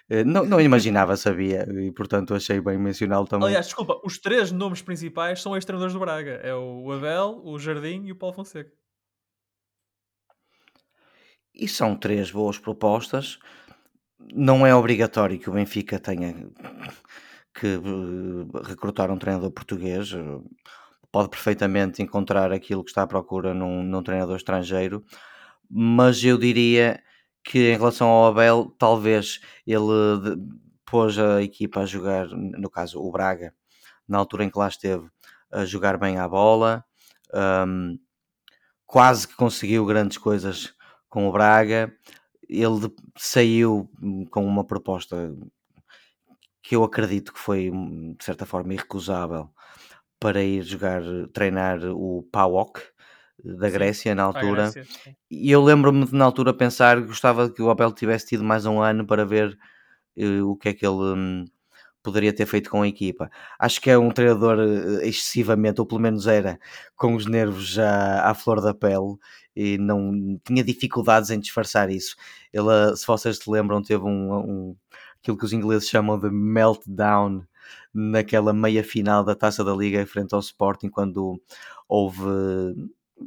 Eh, não, não imaginava, sabia, e portanto achei bem mencioná-lo também. Aliás, desculpa, os três nomes principais são ex-treinadores do Braga: é o Abel, o Jardim e o Paulo Fonseca. E são três boas propostas. Não é obrigatório que o Benfica tenha que eh, recrutar um treinador português. Pode perfeitamente encontrar aquilo que está à procura num, num treinador estrangeiro, mas eu diria que em relação ao Abel, talvez ele pôs a equipa a jogar, no caso o Braga, na altura em que lá esteve, a jogar bem à bola, um, quase que conseguiu grandes coisas com o Braga. Ele saiu com uma proposta que eu acredito que foi de certa forma irrecusável para ir jogar, treinar o PAOK, da Grécia sim, na altura. Grécia, e eu lembro-me de na altura pensar que gostava que o Abel tivesse tido mais um ano para ver uh, o que é que ele um, poderia ter feito com a equipa. Acho que é um treinador uh, excessivamente, ou pelo menos era, com os nervos já à flor da pele e não tinha dificuldades em disfarçar isso. Ele, uh, se vocês se lembram, teve um, um aquilo que os ingleses chamam de meltdown naquela meia final da Taça da Liga frente ao Sporting quando houve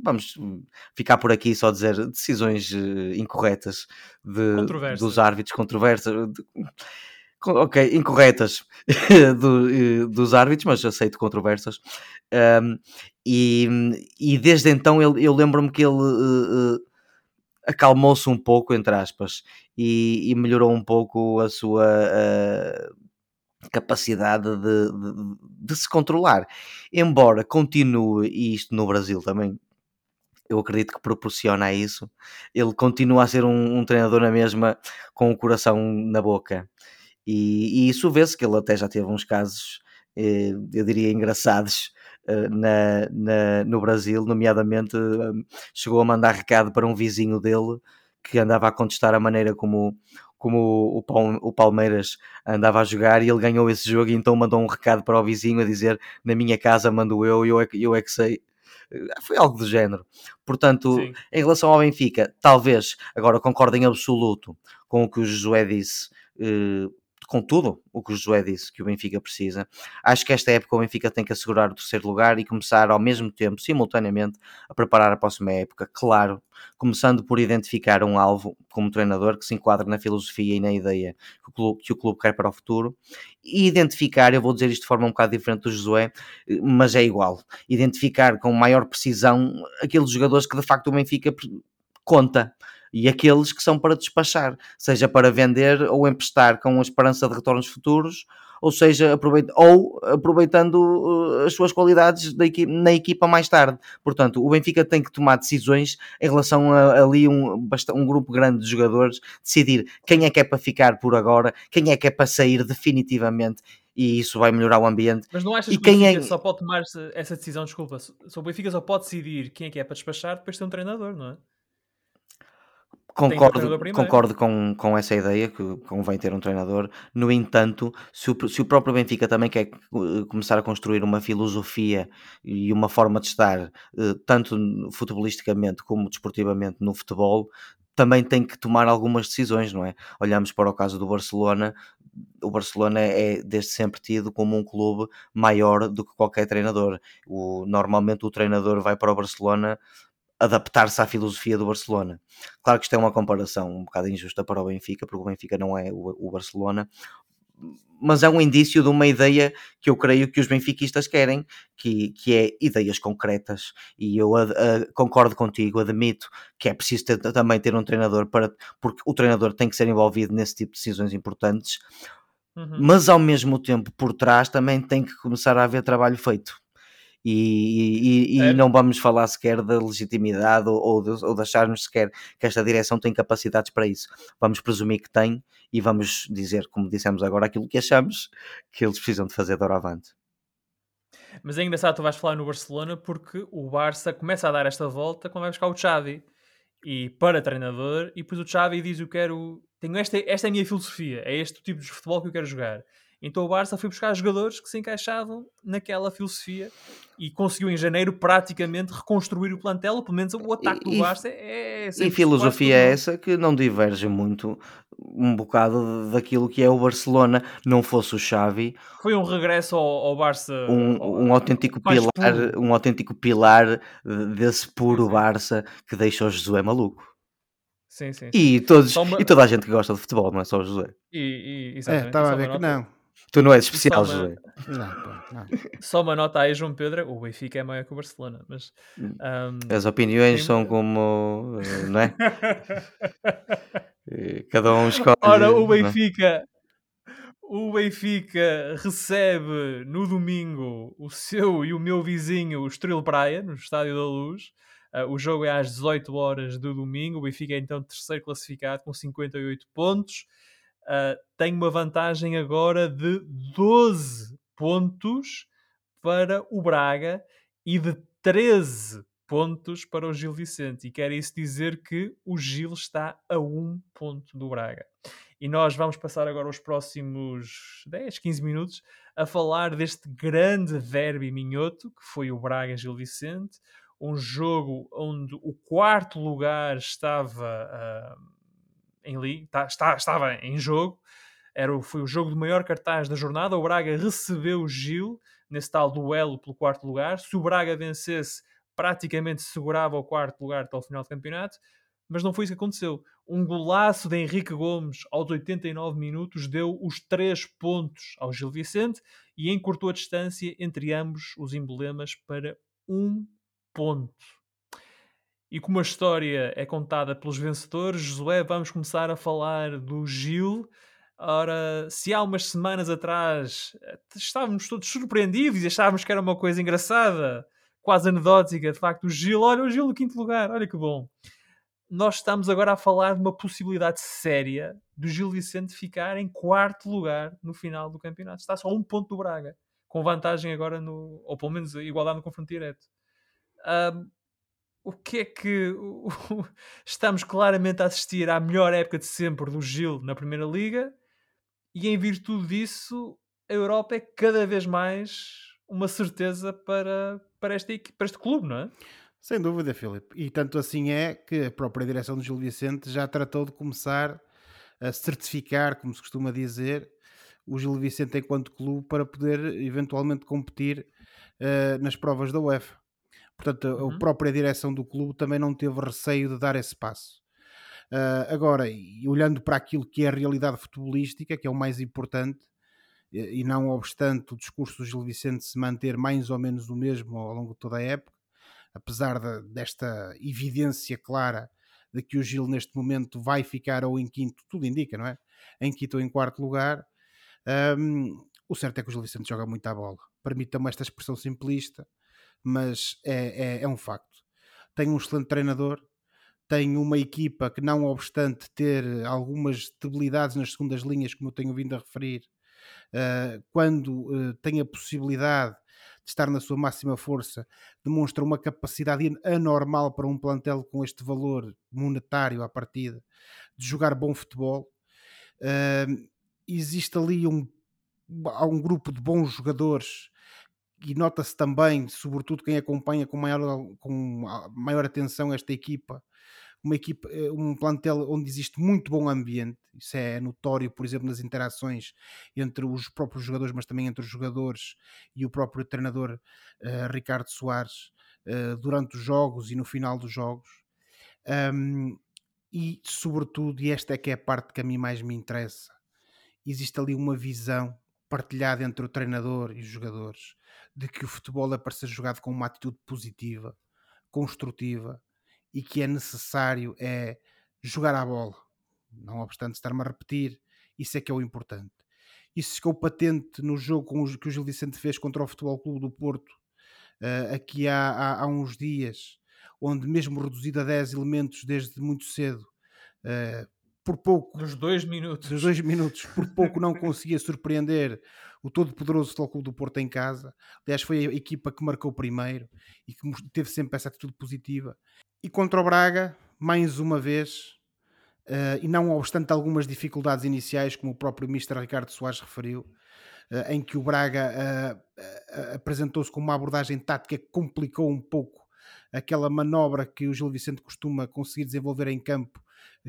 vamos ficar por aqui só dizer decisões uh, incorretas de, dos árbitros, controversas. De, ok, incorretas do, uh, dos árbitros, mas aceito controversas. Um, e, e desde então eu, eu lembro-me que ele uh, acalmou-se um pouco, entre aspas, e, e, melhorou um pouco a sua capacidade de, de, de, se controlar. Embora continue, e isto no Brasil também eu acredito que proporciona isso. Ele continua a ser um, um treinador na mesma, com o coração na boca. E, e isso vê-se que ele até já teve uns casos, eh, eu diria, engraçados eh, na, na, no Brasil, nomeadamente eh, chegou a mandar recado para um vizinho dele que andava a contestar a maneira como, como o, Palmeiras andava a jogar e ele ganhou esse jogo e então mandou um recado para o vizinho a dizer na minha casa mando eu, eu é, eu é que sei foi algo do género. Portanto, Sim. em relação ao Benfica, talvez, agora concordo em absoluto com o que o Josué disse. Com tudo o que o Josué disse que o Benfica precisa. Acho que esta época o Benfica tem que assegurar o terceiro lugar e começar ao mesmo tempo, simultaneamente, a preparar a próxima época. Claro, começando por identificar um alvo como treinador que se enquadra na filosofia e na ideia que o clube, que o clube quer para o futuro e identificar, eu vou dizer isto de forma um bocado diferente do Josué, mas é igual, identificar com maior precisão aqueles jogadores que de facto o Benfica conta e aqueles que são para despachar, seja para vender ou emprestar com a esperança de retornos futuros, ou seja, aproveita, ou aproveitando uh, as suas qualidades na equipa mais tarde. Portanto, o Benfica tem que tomar decisões em relação a, ali um, um grupo grande de jogadores, decidir quem é que é para ficar por agora, quem é que é para sair definitivamente e isso vai melhorar o ambiente. Mas não achas e que o Benfica é... só pode tomar essa decisão, desculpa, só o Benfica só pode decidir quem é que é para despachar depois de ter um treinador, não é? Concordo, concordo com, com essa ideia que convém ter um treinador. No entanto, se o, se o próprio Benfica também quer eh, começar a construir uma filosofia e uma forma de estar, eh, tanto futebolisticamente como desportivamente no futebol, também tem que tomar algumas decisões, não é? Olhamos para o caso do Barcelona, o Barcelona é desde sempre tido como um clube maior do que qualquer treinador. O, normalmente o treinador vai para o Barcelona adaptar-se à filosofia do Barcelona. Claro que isto é uma comparação um bocado injusta para o Benfica, porque o Benfica não é o, Barcelona, mas é um indício de uma ideia que eu creio que os benfiquistas querem, que, que é ideias concretas. E eu concordo contigo, admito que é preciso ter, também ter um treinador para, porque o treinador tem que ser envolvido nesse tipo de decisões importantes. Uhum. Mas ao mesmo tempo, por trás também tem que começar a haver trabalho feito e, e, e não vamos falar sequer da legitimidade ou, ou, de, ou de acharmos sequer que esta direção tem capacidades para isso. Vamos presumir que tem e vamos dizer, como dissemos agora, aquilo que achamos que eles precisam de fazer de hora avante. Mas é engraçado, tu vais falar no Barcelona porque o Barça começa a dar esta volta quando vai buscar o Xavi e para treinador e depois o Xavi diz eu quero, tenho esta, esta é a minha filosofia, é este tipo de futebol que eu quero jogar. Então o Barça foi buscar jogadores que se encaixavam naquela filosofia e conseguiu em janeiro praticamente reconstruir o plantel, pelo menos o ataque e, do Barça é, E filosofia é essa que não diverge muito um bocado daquilo que é o Barcelona, não fosse o Xavi. Foi um regresso ao, ao Barça um, ao, um autêntico pilar, puro. um autêntico pilar desse puro Barça que deixou o Josué maluco. Sim, sim, sim. E, todos, uma... e toda a gente que gosta de futebol, não é só o José. E, e, é, estava a ver que não. Tu não és especial, uma... José. Não, não. Só uma nota aí, João Pedro. O Benfica é maior que o Barcelona. Mas, um, As opiniões são como. Eh, não é? Cada um escolhe. Ora, o é? Benfica. O Benfica recebe no domingo o seu e o meu vizinho, o Estrela Praia, no Estádio da Luz. Uh, o jogo é às 18 horas do domingo. O Benfica é então terceiro classificado com 58 pontos uh, tem uma vantagem agora de 12 pontos para o Braga e de 13 pontos para o Gil Vicente. E quer isso dizer que o Gil está a um ponto do Braga. E nós vamos passar agora os próximos 10, 15 minutos a falar deste grande derby minhoto que foi o Braga-Gil Vicente. Um jogo onde o quarto lugar estava. Uh, em tá, está, estava em jogo. Era, foi o jogo de maior cartaz da jornada. O Braga recebeu o Gil nesse tal duelo pelo quarto lugar. Se o Braga vencesse, praticamente segurava o quarto lugar até o final do campeonato, mas não foi isso que aconteceu. Um golaço de Henrique Gomes aos 89 minutos deu os 3 pontos ao Gil Vicente e encurtou a distância entre ambos os emblemas para um ponto. E como a história é contada pelos vencedores, Josué, vamos começar a falar do Gil. Ora, se há umas semanas atrás eh, estávamos todos surpreendidos e achávamos que era uma coisa engraçada, quase anedótica, de facto, o Gil, olha o Gil no quinto lugar, olha que bom. Nós estamos agora a falar de uma possibilidade séria do Gil Vicente ficar em quarto lugar no final do campeonato. Está só um ponto do Braga, com vantagem agora no, ou pelo menos igualdade no confronto direto. Um, o que é que estamos claramente a assistir à melhor época de sempre do Gil na Primeira Liga e em virtude disso a Europa é cada vez mais uma certeza para, para, este, para este clube, não é? Sem dúvida, Filipe. E tanto assim é que a própria direção do Gil Vicente já tratou de começar a certificar, como se costuma dizer, o Gil Vicente enquanto clube para poder eventualmente competir uh, nas provas da UEFA. Portanto, uhum. a própria direção do clube também não teve receio de dar esse passo. Uh, agora, e olhando para aquilo que é a realidade futebolística, que é o mais importante, e, e não obstante o discurso do Gil Vicente se manter mais ou menos o mesmo ao longo de toda a época, apesar de, desta evidência clara de que o Gil neste momento vai ficar ou em quinto, tudo indica, não é? Em quinto ou em quarto lugar, um, o certo é que o Gil Vicente joga muito à bola. Permita-me esta expressão simplista, mas é, é, é um facto. Tem um excelente treinador, tem uma equipa que, não obstante ter algumas debilidades nas segundas linhas, como eu tenho vindo a referir, uh, quando uh, tem a possibilidade de estar na sua máxima força, demonstra uma capacidade anormal para um plantel com este valor monetário à partida, de jogar bom futebol. Uh, existe ali um, um grupo de bons jogadores e nota-se também, sobretudo quem acompanha com maior, com maior atenção esta equipa, uma equipa, eh, um plantel onde existe muito bom ambiente, isso é notório, por exemplo, nas interações entre os próprios jogadores, mas também entre os jogadores e o próprio treinador uh, Ricardo Soares uh, durante os jogos e no final dos jogos. Um, e, sobretudo, e esta é que é a parte que a mim mais me interessa, existe ali uma visão partilhada entre o treinador e os jogadores de que o futebol é para ser jogado com uma atitude positiva, construtiva e que é necessário é jogar a bola. Não obstante estar-me a repetir, isso é que é o importante. Isso ficou patente no jogo que o Gil Vicente fez contra o Futebol Clube do Porto, uh, aqui há, há, há, uns dias, onde mesmo reduzido a 10 elementos desde muito cedo, uh, por pouco. Dos dois minutos. Dos dois minutos, por pouco não conseguia surpreender o todo-poderoso Futebol Clube do Porto em casa. Aliás, foi a equipa que marcou primeiro e que teve sempre essa atitude positiva. E contra o Braga, mais uma vez, uh, e não obstante algumas dificuldades iniciais, como o próprio Mr. Ricardo Soares referiu, uh, em que o Braga uh, apresentou-se com uma abordagem tática que complicou um pouco aquela manobra que o Gil Vicente costuma conseguir desenvolver em campo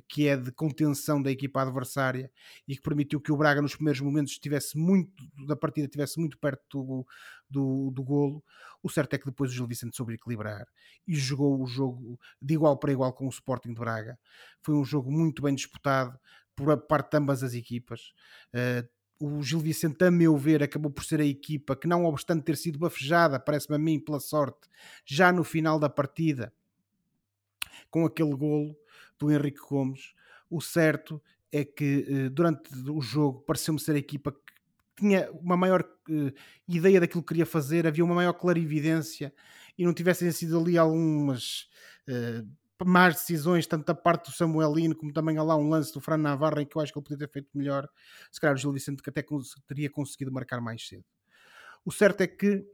que é de contenção da equipa adversária e que permitiu que o Braga nos primeiros momentos estivesse muito da partida estivesse muito perto do, do, do golo. O certo é que depois o Gil Vicente soube equilibrar e jogou o jogo de igual para igual com o Sporting de Braga. Foi um jogo muito bem disputado por parte de ambas as equipas. Uh, o Gil Vicente, a meu ver, acabou por ser a equipa que, não obstante ter sido bafejada, parece-me a mim, pela sorte, já no final da partida, com aquele golo, do Henrique Gomes. O certo é que eh, durante o jogo pareceu-me ser a equipa que tinha uma maior uh, ideia daquilo que queria fazer, havia uma maior clarividência e não tivessem sido ali algumas uh, más decisões, tanto da parte do Samuelino como também há lá um lance do Fran Navarra em que eu acho que ele podia ter feito melhor. Se calhar o Gil Vicente que até teria conseguido marcar mais cedo. O certo é que,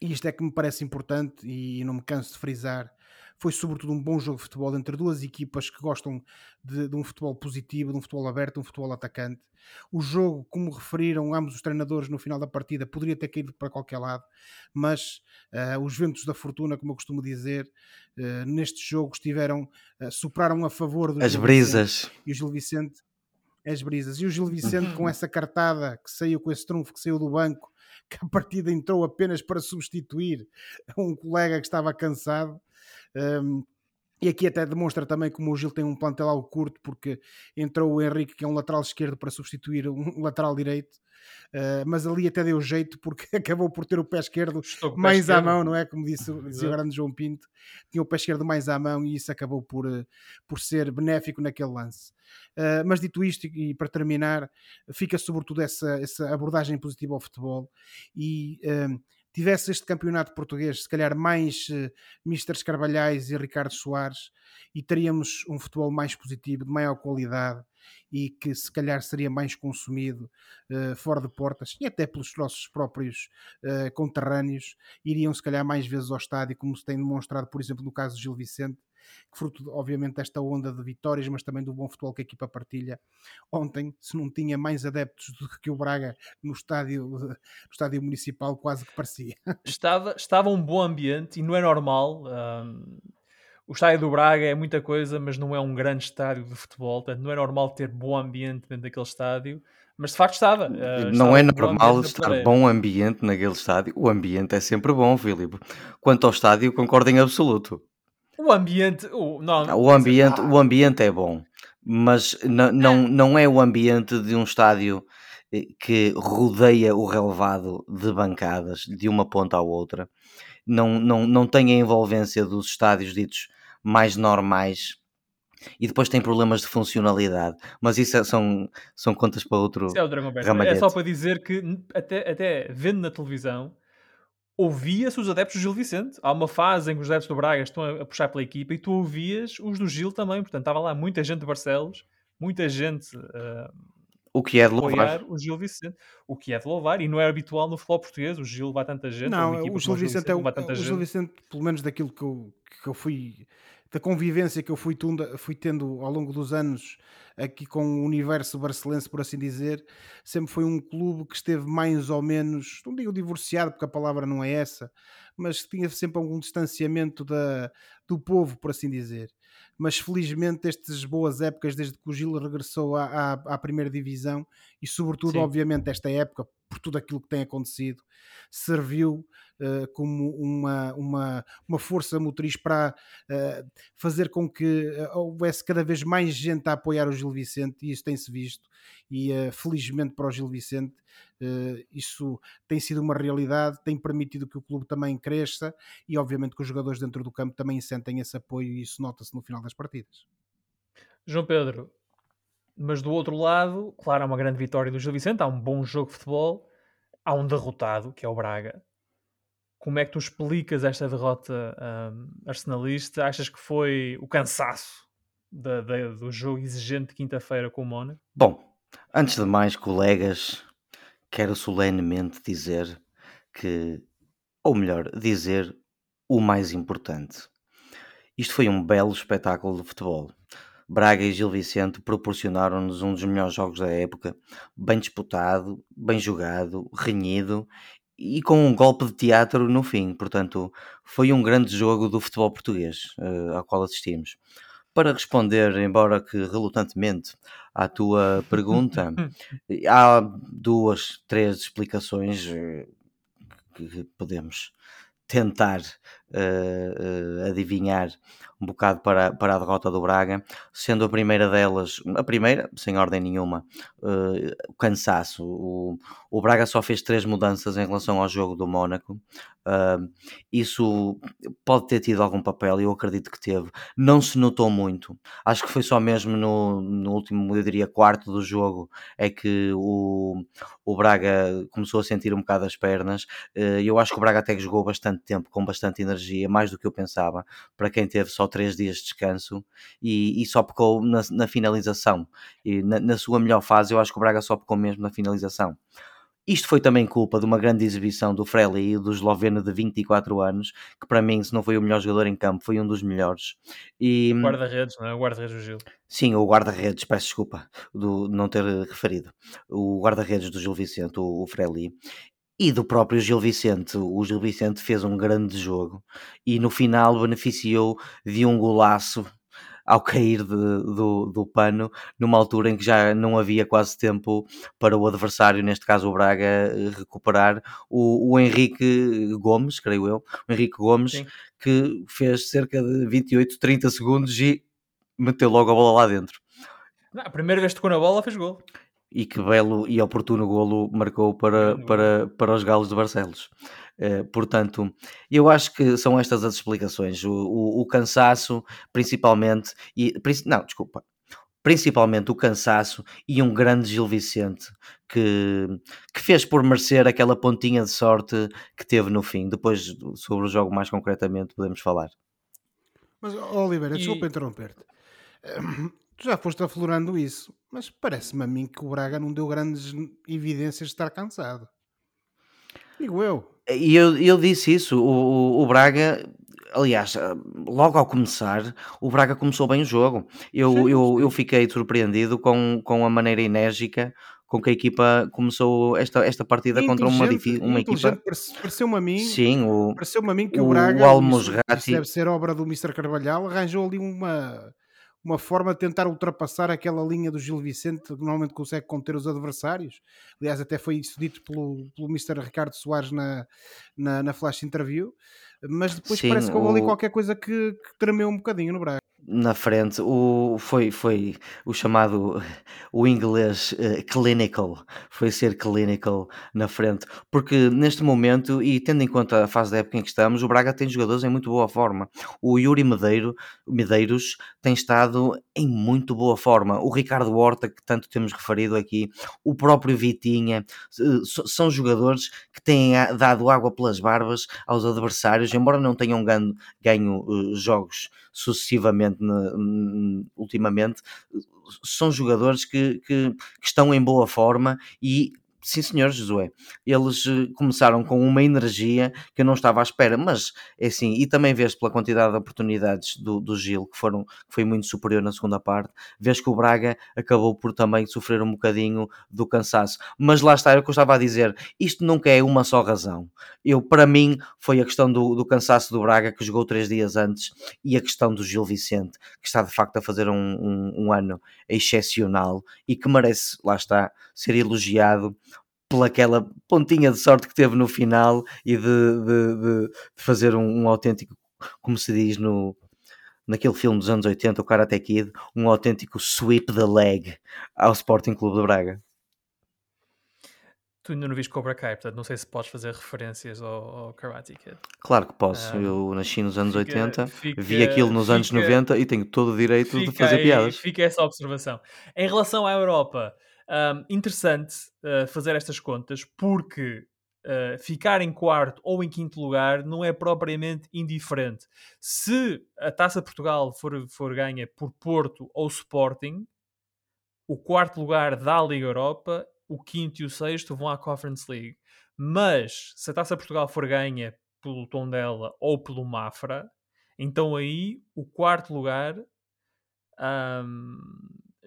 e isto é que me parece importante e não me canso de frisar, foi sobretudo um bom jogo de futebol entre duas equipas que gostam de, de, um futebol positivo, de um futebol aberto, um futebol atacante. O jogo, como referiram ambos os treinadores no final da partida, poderia ter caído para qualquer lado, mas uh, os ventos da fortuna, como eu costumo dizer, uh, neste jogo estiveram, uh, superaram a favor do As Gil brisas. Vicente, e o Gil Vicente as brisas. E o Gil Vicente, com essa cartada que saiu com esse trunfo que saiu do banco, que a partida entrou apenas para substituir um colega que estava cansado. Um, e aqui até demonstra também como o Gil tem um plantel algo curto, porque entrou o Henrique, que é um lateral esquerdo, para substituir um lateral direito. Uh, mas ali até deu jeito porque acabou por ter o pé esquerdo mais pé à mão, não é? Como disse, dizia o grande João Pinto, tinha o pé esquerdo mais à mão e isso acabou por, uh, por ser benéfico naquele lance. Uh, mas dito isto, e, para terminar, fica sobretudo essa, essa abordagem positiva ao futebol e tivesse este campeonato português, se calhar mais uh, Carvalhais e Ricardo Soares, e teríamos um futebol mais positivo, de maior qualidade e que se calhar seria mais consumido uh, fora de portas e até pelos nossos próprios uh, conterrâneos, iriam se calhar mais vezes ao estádio, como se tem demonstrado, por exemplo, no caso de Gil Vicente, fruto, obviamente, desta onda de vitórias, mas também do bom futebol que a equipa partilha. Ontem, se não tinha mais adeptos do que o Braga no estádio, no estádio municipal, quase que parecia. Estava, estava um bom ambiente e não é normal. Um, o estádio do Braga é muita coisa, mas não é um grande estádio de futebol, portanto, não é normal ter bom ambiente dentro daquele estádio. Mas de facto estava. Uh, não é normal bom estar bom ambiente naquele estádio. O ambiente é sempre bom, Filipe. Quanto ao estádio, concordo em absoluto. O ambiente. O, não, o, ambiente o ambiente é bom, mas não, não, não é o ambiente de um estádio eh, que rodeia o relevado de bancadas de uma ponta à outra. Não, não, não tem a envolvência dos estádios ditos mais normais e depois tem problemas de funcionalidade, mas isso é, são, são contas para outro. Isso é, o é só para dizer que, até, até vendo na televisão, ouvia-se os adeptos do Gil Vicente. Há uma fase em que os adeptos do Braga estão a, puxar pela equipa e tu ouvias os do Gil também. Portanto, estava lá muita gente de Barcelos, muita gente uh, o que é de louvar. o Gil Vicente. O que é de louvar e não é habitual no futebol português. O Gil vai tanta gente. Não, o Gil Vicente, é o, o Gil Vicente, pelo menos daquilo que eu, que eu fui da convivência que eu fui, tunda, fui tendo ao longo dos anos aqui com o universo barcelense, por assim dizer, sempre foi um clube que esteve mais ou menos, não digo divorciado, porque a palavra não é essa, mas tinha sempre algum distanciamento da, do povo, por assim dizer. Mas felizmente estas boas épocas, desde que o Gil regressou à, à, à primeira divisão, e sobretudo, Sim. obviamente, esta época, por tudo aquilo que tem acontecido, serviu uh, como uma, uma, uma força motriz para uh, fazer com que uh, houvesse cada vez mais gente a apoiar o Gil Vicente, e isso tem-se visto, e felizmente para o Gil Vicente isso tem sido uma realidade, tem permitido que o clube também cresça e obviamente que os jogadores dentro do campo também sentem esse apoio e isso nota-se no final das partidas. João Pedro, mas do outro lado, claro, há uma grande vitória do Gil Vicente, há um bom jogo de futebol, há um derrotado, que é o Braga. Como é que tu explicas esta derrota um, arsenalista? Achas que foi o cansaço da, da, do jogo exigente de quinta-feira com o Mónaco? Bom, antes de mais, colegas, quero solenemente dizer que, ou melhor, dizer o mais importante. Isto foi um belo espetáculo de futebol. Braga e Gil Vicente proporcionaram-nos um dos melhores jogos da época, bem disputado, bem jogado, renhido e com um golpe de teatro no fim. Portanto, foi um grande jogo do futebol português uh, ao qual assistimos. Para responder, embora que relutantemente, à tua pergunta, há duas, três explicações uh, que podemos tentar uh, adivinhar um bocado para, para a derrota do Braga, sendo a primeira delas, a primeira, sem ordem nenhuma, uh, cansaço. O, o Braga só fez três mudanças em relação ao jogo do Mónaco. Uh, isso pode ter tido algum papel, eu acredito que teve. Não se notou muito. Acho que foi só mesmo no, no último, eu diria, quarto do jogo é que o, o Braga começou a sentir um bocado as pernas. Uh, eu acho que o Braga até jogou bastante tempo, com bastante energia, mais do que eu pensava, para quem teve só três dias de descanso e, e só pecou na, na finalização. E na, na, sua melhor fase, eu acho que o Braga só pecou mesmo na finalização. Isto foi também culpa de uma grande exibição do Freli, do esloveno de 24 anos, que para mim, se não foi o melhor jogador em campo, foi um dos melhores. E... Guarda-redes, não é? O guarda-redes do Gil. Sim, o guarda-redes, peço desculpa do não ter referido. O guarda-redes do Gil Vicente, o, o Freli e do próprio Gil Vicente. O Gil Vicente fez um grande jogo e no final beneficiou de um golaço ao cair de, do, do pano, numa altura em que já não havia quase tempo para o adversário, neste caso o Braga, recuperar o, o Henrique Gomes, creio eu, o Henrique Gomes, Sim. que fez cerca de 28, 30 segundos e meteu logo a bola lá dentro. Não, a primeira vez que tocou na bola fez gol. E que belo e oportuno golo marcou para, para, para os Galos de Barcelos. Uh, portanto, eu acho que são estas as explicações. O, o, o cansaço, principalmente, e, não, desculpa, principalmente o cansaço e um grande Gil Vicente que, que fez por merecer aquela pontinha de sorte que teve no fim. Depois, sobre o jogo mais concretamente, podemos falar. Mas, Oliveira, e... desculpa interromper-te. Tu já foste aflorando isso, mas parece-me a mim que o Braga não deu grandes evidências de estar cansado. Digo eu. E eu, eu disse isso, o, o, Braga, aliás, logo ao começar, o Braga começou bem o jogo. Eu, sim, eu, sim. eu fiquei surpreendido com, com a maneira enérgica com que a equipa começou esta, esta partida contra uma, uma equipa. Pareceu-me a mim, Sim, o, pareceu a mim que o, o Braga, o deve ser obra do Mr. Carvalhal, arranjou ali uma uma forma de tentar ultrapassar aquela linha do Gil Vicente que normalmente consegue conter os adversários. Aliás, até foi isso dito pelo, pelo Mr. Ricardo Soares na, na, na flash interview. Mas depois Sim, parece que houve o... ali qualquer coisa que, que tremeu um bocadinho no Braga na frente, o, foi, foi o chamado, o inglês uh, clinical, foi ser clinical na frente, porque neste momento, e tendo em conta a fase da época em que estamos, o Braga tem jogadores em muito boa forma. O Yuri Medeiro, Medeiros tem estado em muito boa forma. O Ricardo Horta, que tanto temos referido aqui, o próprio Vitinha, uh, são jogadores que têm dado água pelas barbas aos adversários, embora não tenham ganho, ganho uh, jogos sucessivamente ultimamente, são jogadores que, que, que estão em boa forma e Sim, senhor Josué. Eles eh, começaram com uma energia que eu não estava à espera, mas é assim, e também vês pela quantidade de oportunidades do, do Gil, que, foram, que foi muito superior na segunda parte, vês que o Braga acabou por também sofrer um bocadinho do cansaço. Mas lá está, é o que eu estava a dizer, isto nunca é uma só razão. Eu, para mim, foi a questão do, do cansaço do Braga, que jogou três dias antes, e a questão do Gil Vicente, que está de facto a fazer um, um, um ano excepcional e que merece, lá está, ser elogiado pelaquela pontinha de sorte que teve no final e de, de, de, de fazer um, um, autêntico, como se diz no, naquele filme dos anos 80, o Karate Kid, um autêntico sweep the leg ao Sporting Clube de Braga. Tu ainda não viste Cobra Kai, portanto não sei se podes fazer referências ao, ao Karate Kid. Claro que posso, eu nasci nos anos fica, 80, fica, vi aquilo nos fica, anos 90 e tenho todo o direito de fazer aí, piadas. Fica essa observação. Em relação à Europa, um, interessante uh, fazer estas contas porque uh, ficar em quarto ou em quinto lugar não é propriamente indiferente. Se a Taça Portugal for, for ganha por Porto ou Sporting, o quarto lugar da Liga Europa, o quinto e o sexto vão à Conference League. Mas se a Taça Portugal for ganha pelo Tondela ou pelo Mafra, então aí o quarto lugar um,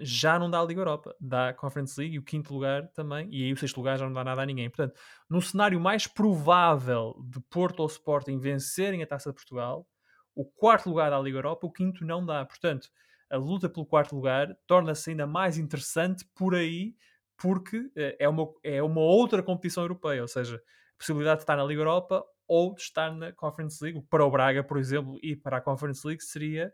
já não dá a Liga Europa, dá a Conference League e o quinto lugar também, e aí o sexto lugar já não dá nada a ninguém. Portanto, no cenário mais provável de Porto ou Sporting vencerem a Taça de Portugal, o quarto lugar dá a Liga Europa, o quinto não dá. Portanto, a luta pelo quarto lugar torna-se ainda mais interessante por aí, porque eh, é uma, é uma outra competição europeia, ou seja, a possibilidade de estar na Liga Europa ou de estar na Conference League. Para o Braga, por exemplo, e para a Conference League seria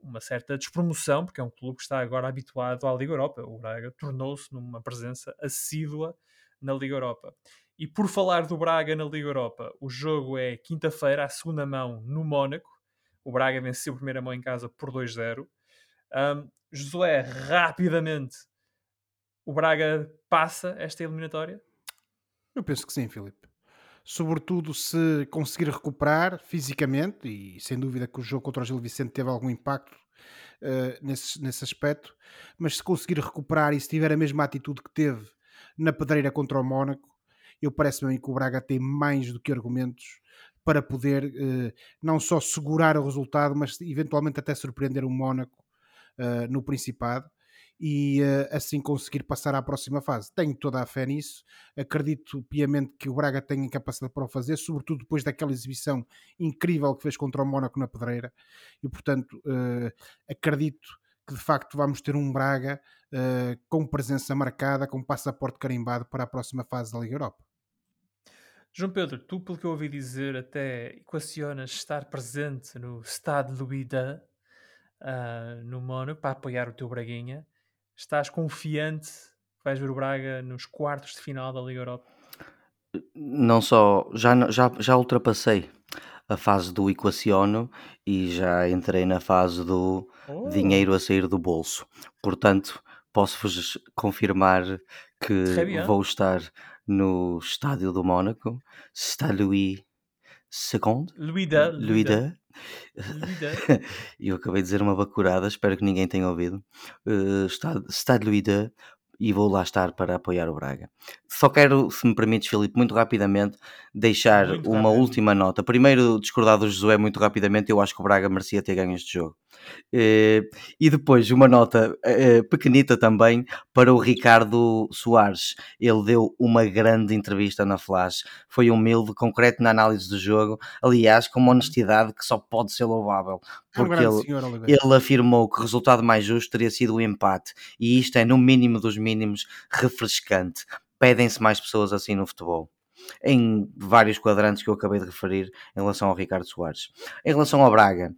uma certa despromoção, porque é um clube que está agora habituado à Liga Europa. O Braga tornou-se numa presença assídua na Liga Europa. E por falar do Braga na Liga Europa, o jogo é quinta-feira, à segunda mão, no Mónaco. O Braga venceu a primeira mão em casa por 2-0. Um, Josué, rapidamente, o Braga passa esta eliminatória? Eu penso que sim, Filipe. Sobretudo se conseguir recuperar fisicamente, e sem dúvida que o jogo contra o Gil Vicente teve algum impacto uh, nesse, nesse aspecto, mas se conseguir recuperar e se tiver a mesma atitude que teve na pedreira contra o Mónaco, eu parece-me que o Braga tem mais do que argumentos para poder uh, não só segurar o resultado, mas eventualmente até surpreender o Mónaco uh, no Principado e uh, assim conseguir passar à próxima fase. Tenho toda a fé nisso, acredito piamente que o Braga tenha capacidade para o fazer, sobretudo depois daquela exibição incrível que fez contra o Mónaco na Pedreira, e portanto uh, acredito que de facto vamos ter um Braga uh, com presença marcada, com passaporte carimbado para a próxima fase da Liga Europa. João Pedro, tu, pelo que eu ouvi dizer, até equacionas estar presente no Stade Louis II, uh, no Mónaco, para apoiar o teu Braguinha. Estás confiante que vais ver o Braga nos quartos de final da Liga Europa? Não só, já, já, já ultrapassei a fase do equaciono e já entrei na fase do oh. dinheiro a sair do bolso. Portanto, posso-vos confirmar que vou estar no estádio do Mónaco, Stade Louis II. Louis II. E eu acabei de dizer uma bacurada, espero que ninguém tenha ouvido. Uh, Stade, Stade Louis II e vou lá estar para apoiar o Braga. Só quero, se me permites, Filipe, muito rapidamente deixar muito uma rápido. última nota. Primeiro, discordar do Josué muito rapidamente, eu acho que o Braga merecia ter ganho este jogo. Eh, e depois, uma nota eh, pequenita também para o Ricardo Soares. Ele deu uma grande entrevista na Flash, foi humilde, concreto na análise do jogo, aliás, com uma honestidade que só pode ser louvável. Porque é um ele, senhor, ele afirmou que o resultado mais justo teria sido o empate, e isto é, no mínimo dos mínimos, refrescante. Pedem-se mais pessoas assim no futebol em vários quadrantes que eu acabei de referir em relação ao Ricardo Soares. Em relação ao Braga,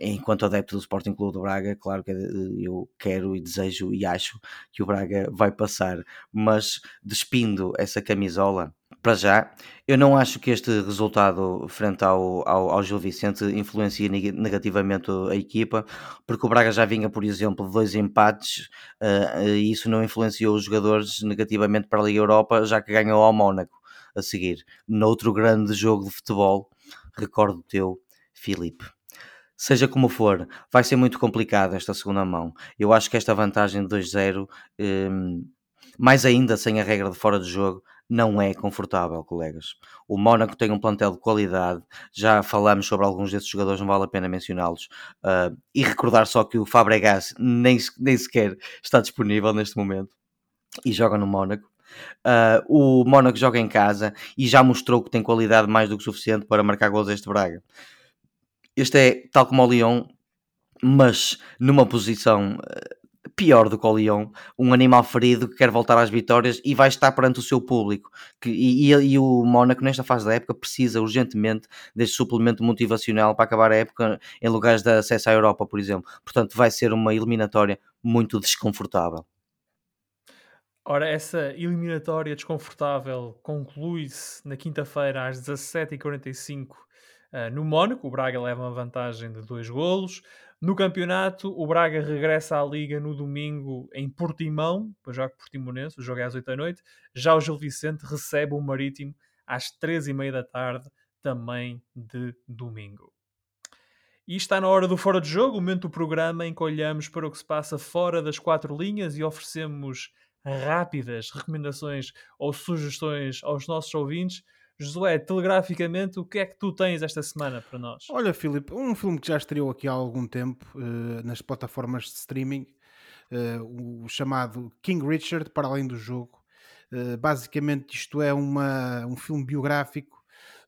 enquanto adepto do Sporting Clube do Braga, claro que eu quero e desejo e acho que o Braga vai passar, mas despindo essa camisola, para já, eu não acho que este resultado frente ao, ao, ao Gil Vicente influencie negativamente a equipa, porque o Braga já vinha, por exemplo, de dois empates uh, e isso não influenciou os jogadores negativamente para a Liga Europa, já que ganhou ao Mónaco a seguir. Noutro grande jogo de futebol, recordo teu, Filipe. Seja como for, vai ser muito complicado esta segunda mão. Eu acho que esta vantagem de 2-0, um, mais ainda sem a regra de fora de jogo, não é confortável, colegas. O Mónaco tem um plantel de qualidade, já falamos sobre alguns desses jogadores, não vale a pena mencioná-los. Uh, e recordar só que o Fabregas nem, nem sequer está disponível neste momento e joga no Mónaco. Uh, o Mónaco joga em casa e já mostrou que tem qualidade mais do que suficiente para marcar gols este Braga. Este é, tal como o Leão, mas numa posição eh, pior do que o Leão, um animal ferido que quer voltar às vitórias e vai estar perante o seu público. Que, e, e, o Mónaco, nesta fase da época, precisa urgentemente deste suplemento motivacional para acabar a época em lugares de acesso à Europa, por exemplo. Portanto, vai ser uma eliminatória muito desconfortável. Ora, essa eliminatória desconfortável conclui-se na quinta-feira às 17h45 Uh, no Mónaco, o Braga leva uma vantagem de dois golos. No campeonato, o Braga regressa à Liga no domingo em Portimão, para jogar com Portimonense, o jogo é às 8 da noite. Já o Gil Vicente recebe o Marítimo às 3 e meia da tarde, também de domingo. E está na hora do Fora de Jogo, o momento do programa em que olhamos para o que se passa fora das quatro linhas e oferecemos rápidas recomendações ou sugestões aos nossos ouvintes Josué, telegraficamente, o que é que tu tens esta semana para nós? Olha, Filipe, um filme que já estreou aqui há algum tempo uh, nas plataformas de streaming, uh, o chamado King Richard, para além do jogo. Uh, basicamente, isto é uma, um filme biográfico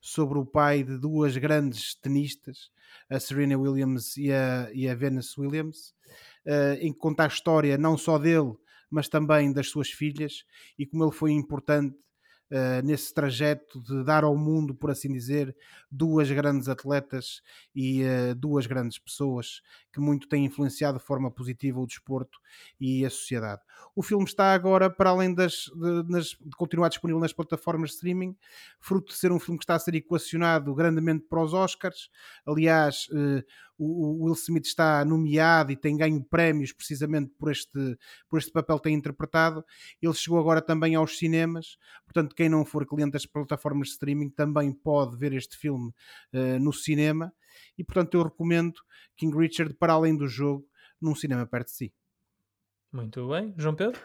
sobre o pai de duas grandes tenistas, a Serena Williams e a, e a Venus Williams, em que conta a história não só dele, mas também das suas filhas e como ele foi importante uh, nesse trajeto de dar ao mundo, por assim dizer, duas grandes atletas e uh, duas grandes pessoas que muito têm influenciado de forma positiva o desporto e a sociedade. O filme está agora, para além das, de, nas, de continuar disponível nas plataformas de streaming, fruto de ser um filme que está a ser equacionado grandemente para os Oscars. Aliás, uh, o, Will Smith está nomeado e tem ganho prémios precisamente por este, por este papel que tem interpretado. Ele chegou agora também aos cinemas, portanto, quem não for cliente das plataformas de streaming também pode ver este filme uh, no cinema. E portanto, eu recomendo King Richard para além do jogo num cinema perto de si. Muito bem, João Pedro?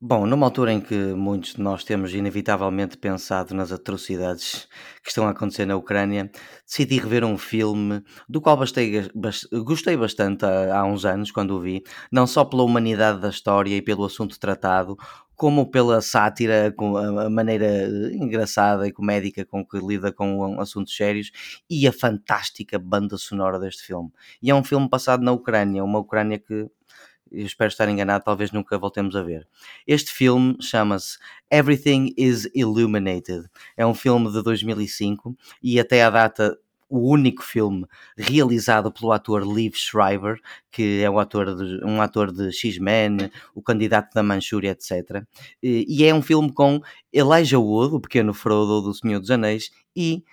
Bom, numa altura em que muitos de nós temos inevitavelmente pensado nas atrocidades que estão a acontecer na Ucrânia, decidi rever um filme do qual bastei, gostei bastante há, há uns anos quando o vi, não só pela humanidade da história e pelo assunto tratado, como pela sátira, com a maneira engraçada e comédica com que lida com assuntos sérios e a fantástica banda sonora deste filme. E é um filme passado na Ucrânia, uma Ucrânia que eu espero estar enganado, talvez nunca voltemos a ver. Este filme chama-se Everything is Illuminated. É um filme de 2005 e até à data o único filme realizado pelo ator Liv Schreiber, que é um ator de, um ator de X-Men, o candidato da Manchúria, etc. E, é um filme com Elijah Wood, o pequeno Frodo do Senhor dos Anéis, e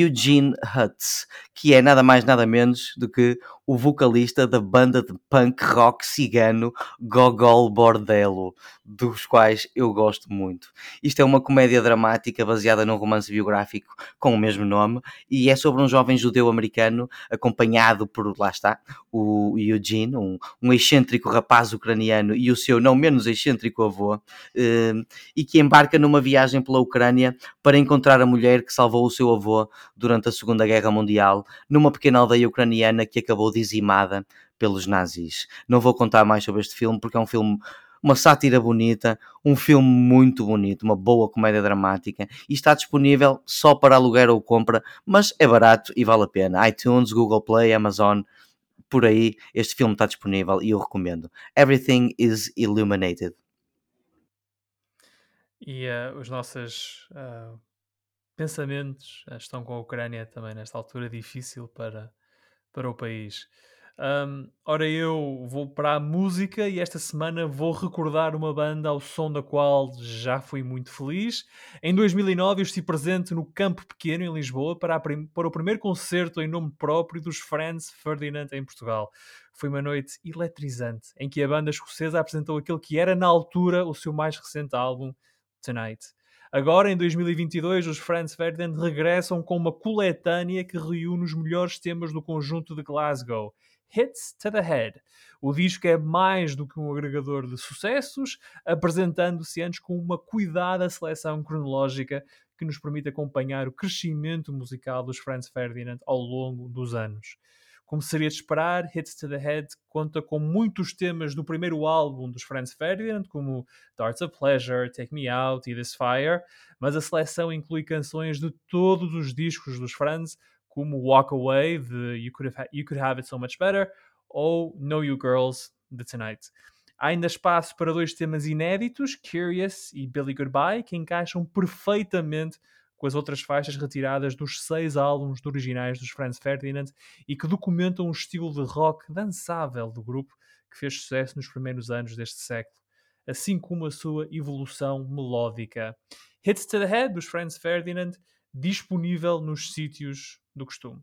Eugene Hutz, que é nada mais nada menos do que o vocalista da banda de punk rock cigano Gogol Bordello, dos quais eu gosto muito. Isto é uma comédia dramática baseada num romance biográfico com o mesmo nome e é sobre um jovem judeu americano acompanhado por, lá está, o Eugene, um, um excêntrico rapaz ucraniano e o seu não menos excêntrico avô, eh, e que embarca numa viagem pela Ucrânia para encontrar a mulher que salvou o seu avô durante a Segunda Guerra Mundial numa pequena aldeia ucraniana que acabou dizimada pelos nazis. Não vou contar mais sobre este filme porque é um filme uma sátira bonita, um filme muito bonito, uma boa comédia dramática e está disponível só para aluguer ou compra, mas é barato e vale a pena. iTunes, Google Play, Amazon, por aí este filme está disponível e eu recomendo. Everything is Illuminated. E uh, os nossos uh, pensamentos uh, estão com a Ucrânia também nesta altura difícil para para o país. Um, ora, eu vou para a música e esta semana vou recordar uma banda ao som da qual já fui muito feliz. Em 2009 eu estive presente no Campo Pequeno, em Lisboa, para, para o primeiro concerto em nome próprio dos Friends Ferdinand em Portugal. Foi uma noite eletrizante, em que a banda escocesa apresentou aquele que era, na altura, o seu mais recente álbum, Tonight. Agora, em 2022, os Franz Ferdinand regressam com uma coletânea que reúne os melhores temas do conjunto de Glasgow. Hits to the Head. O disco é mais do que um agregador de sucessos, apresentando-se antes com uma cuidada seleção cronológica que nos permite acompanhar o crescimento musical dos Franz Ferdinand ao longo dos anos. Como seria de esperar, Hits to the Head conta com muitos temas do primeiro álbum dos Franz Ferdinand, como Darts of Pleasure, Take Me Out e This Fire, mas a seleção inclui canções de todos os discos dos Franz, como Walk Away, de You Could Have, you Could Have It So Much Better, ou Know You Girls, de Tonight. Há ainda espaço para dois temas inéditos, Curious e Billy Goodbye, que encaixam perfeitamente com as outras faixas retiradas dos seis álbuns originais dos Franz Ferdinand e que documentam um estilo de rock dançável do grupo que fez sucesso nos primeiros anos deste século, assim como a sua evolução melódica. Hits to the Head dos Franz Ferdinand, disponível nos sítios do costume.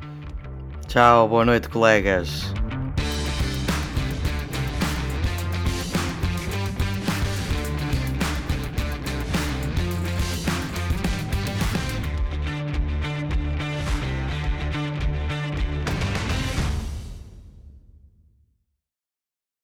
Tchau, boa noite, colegas.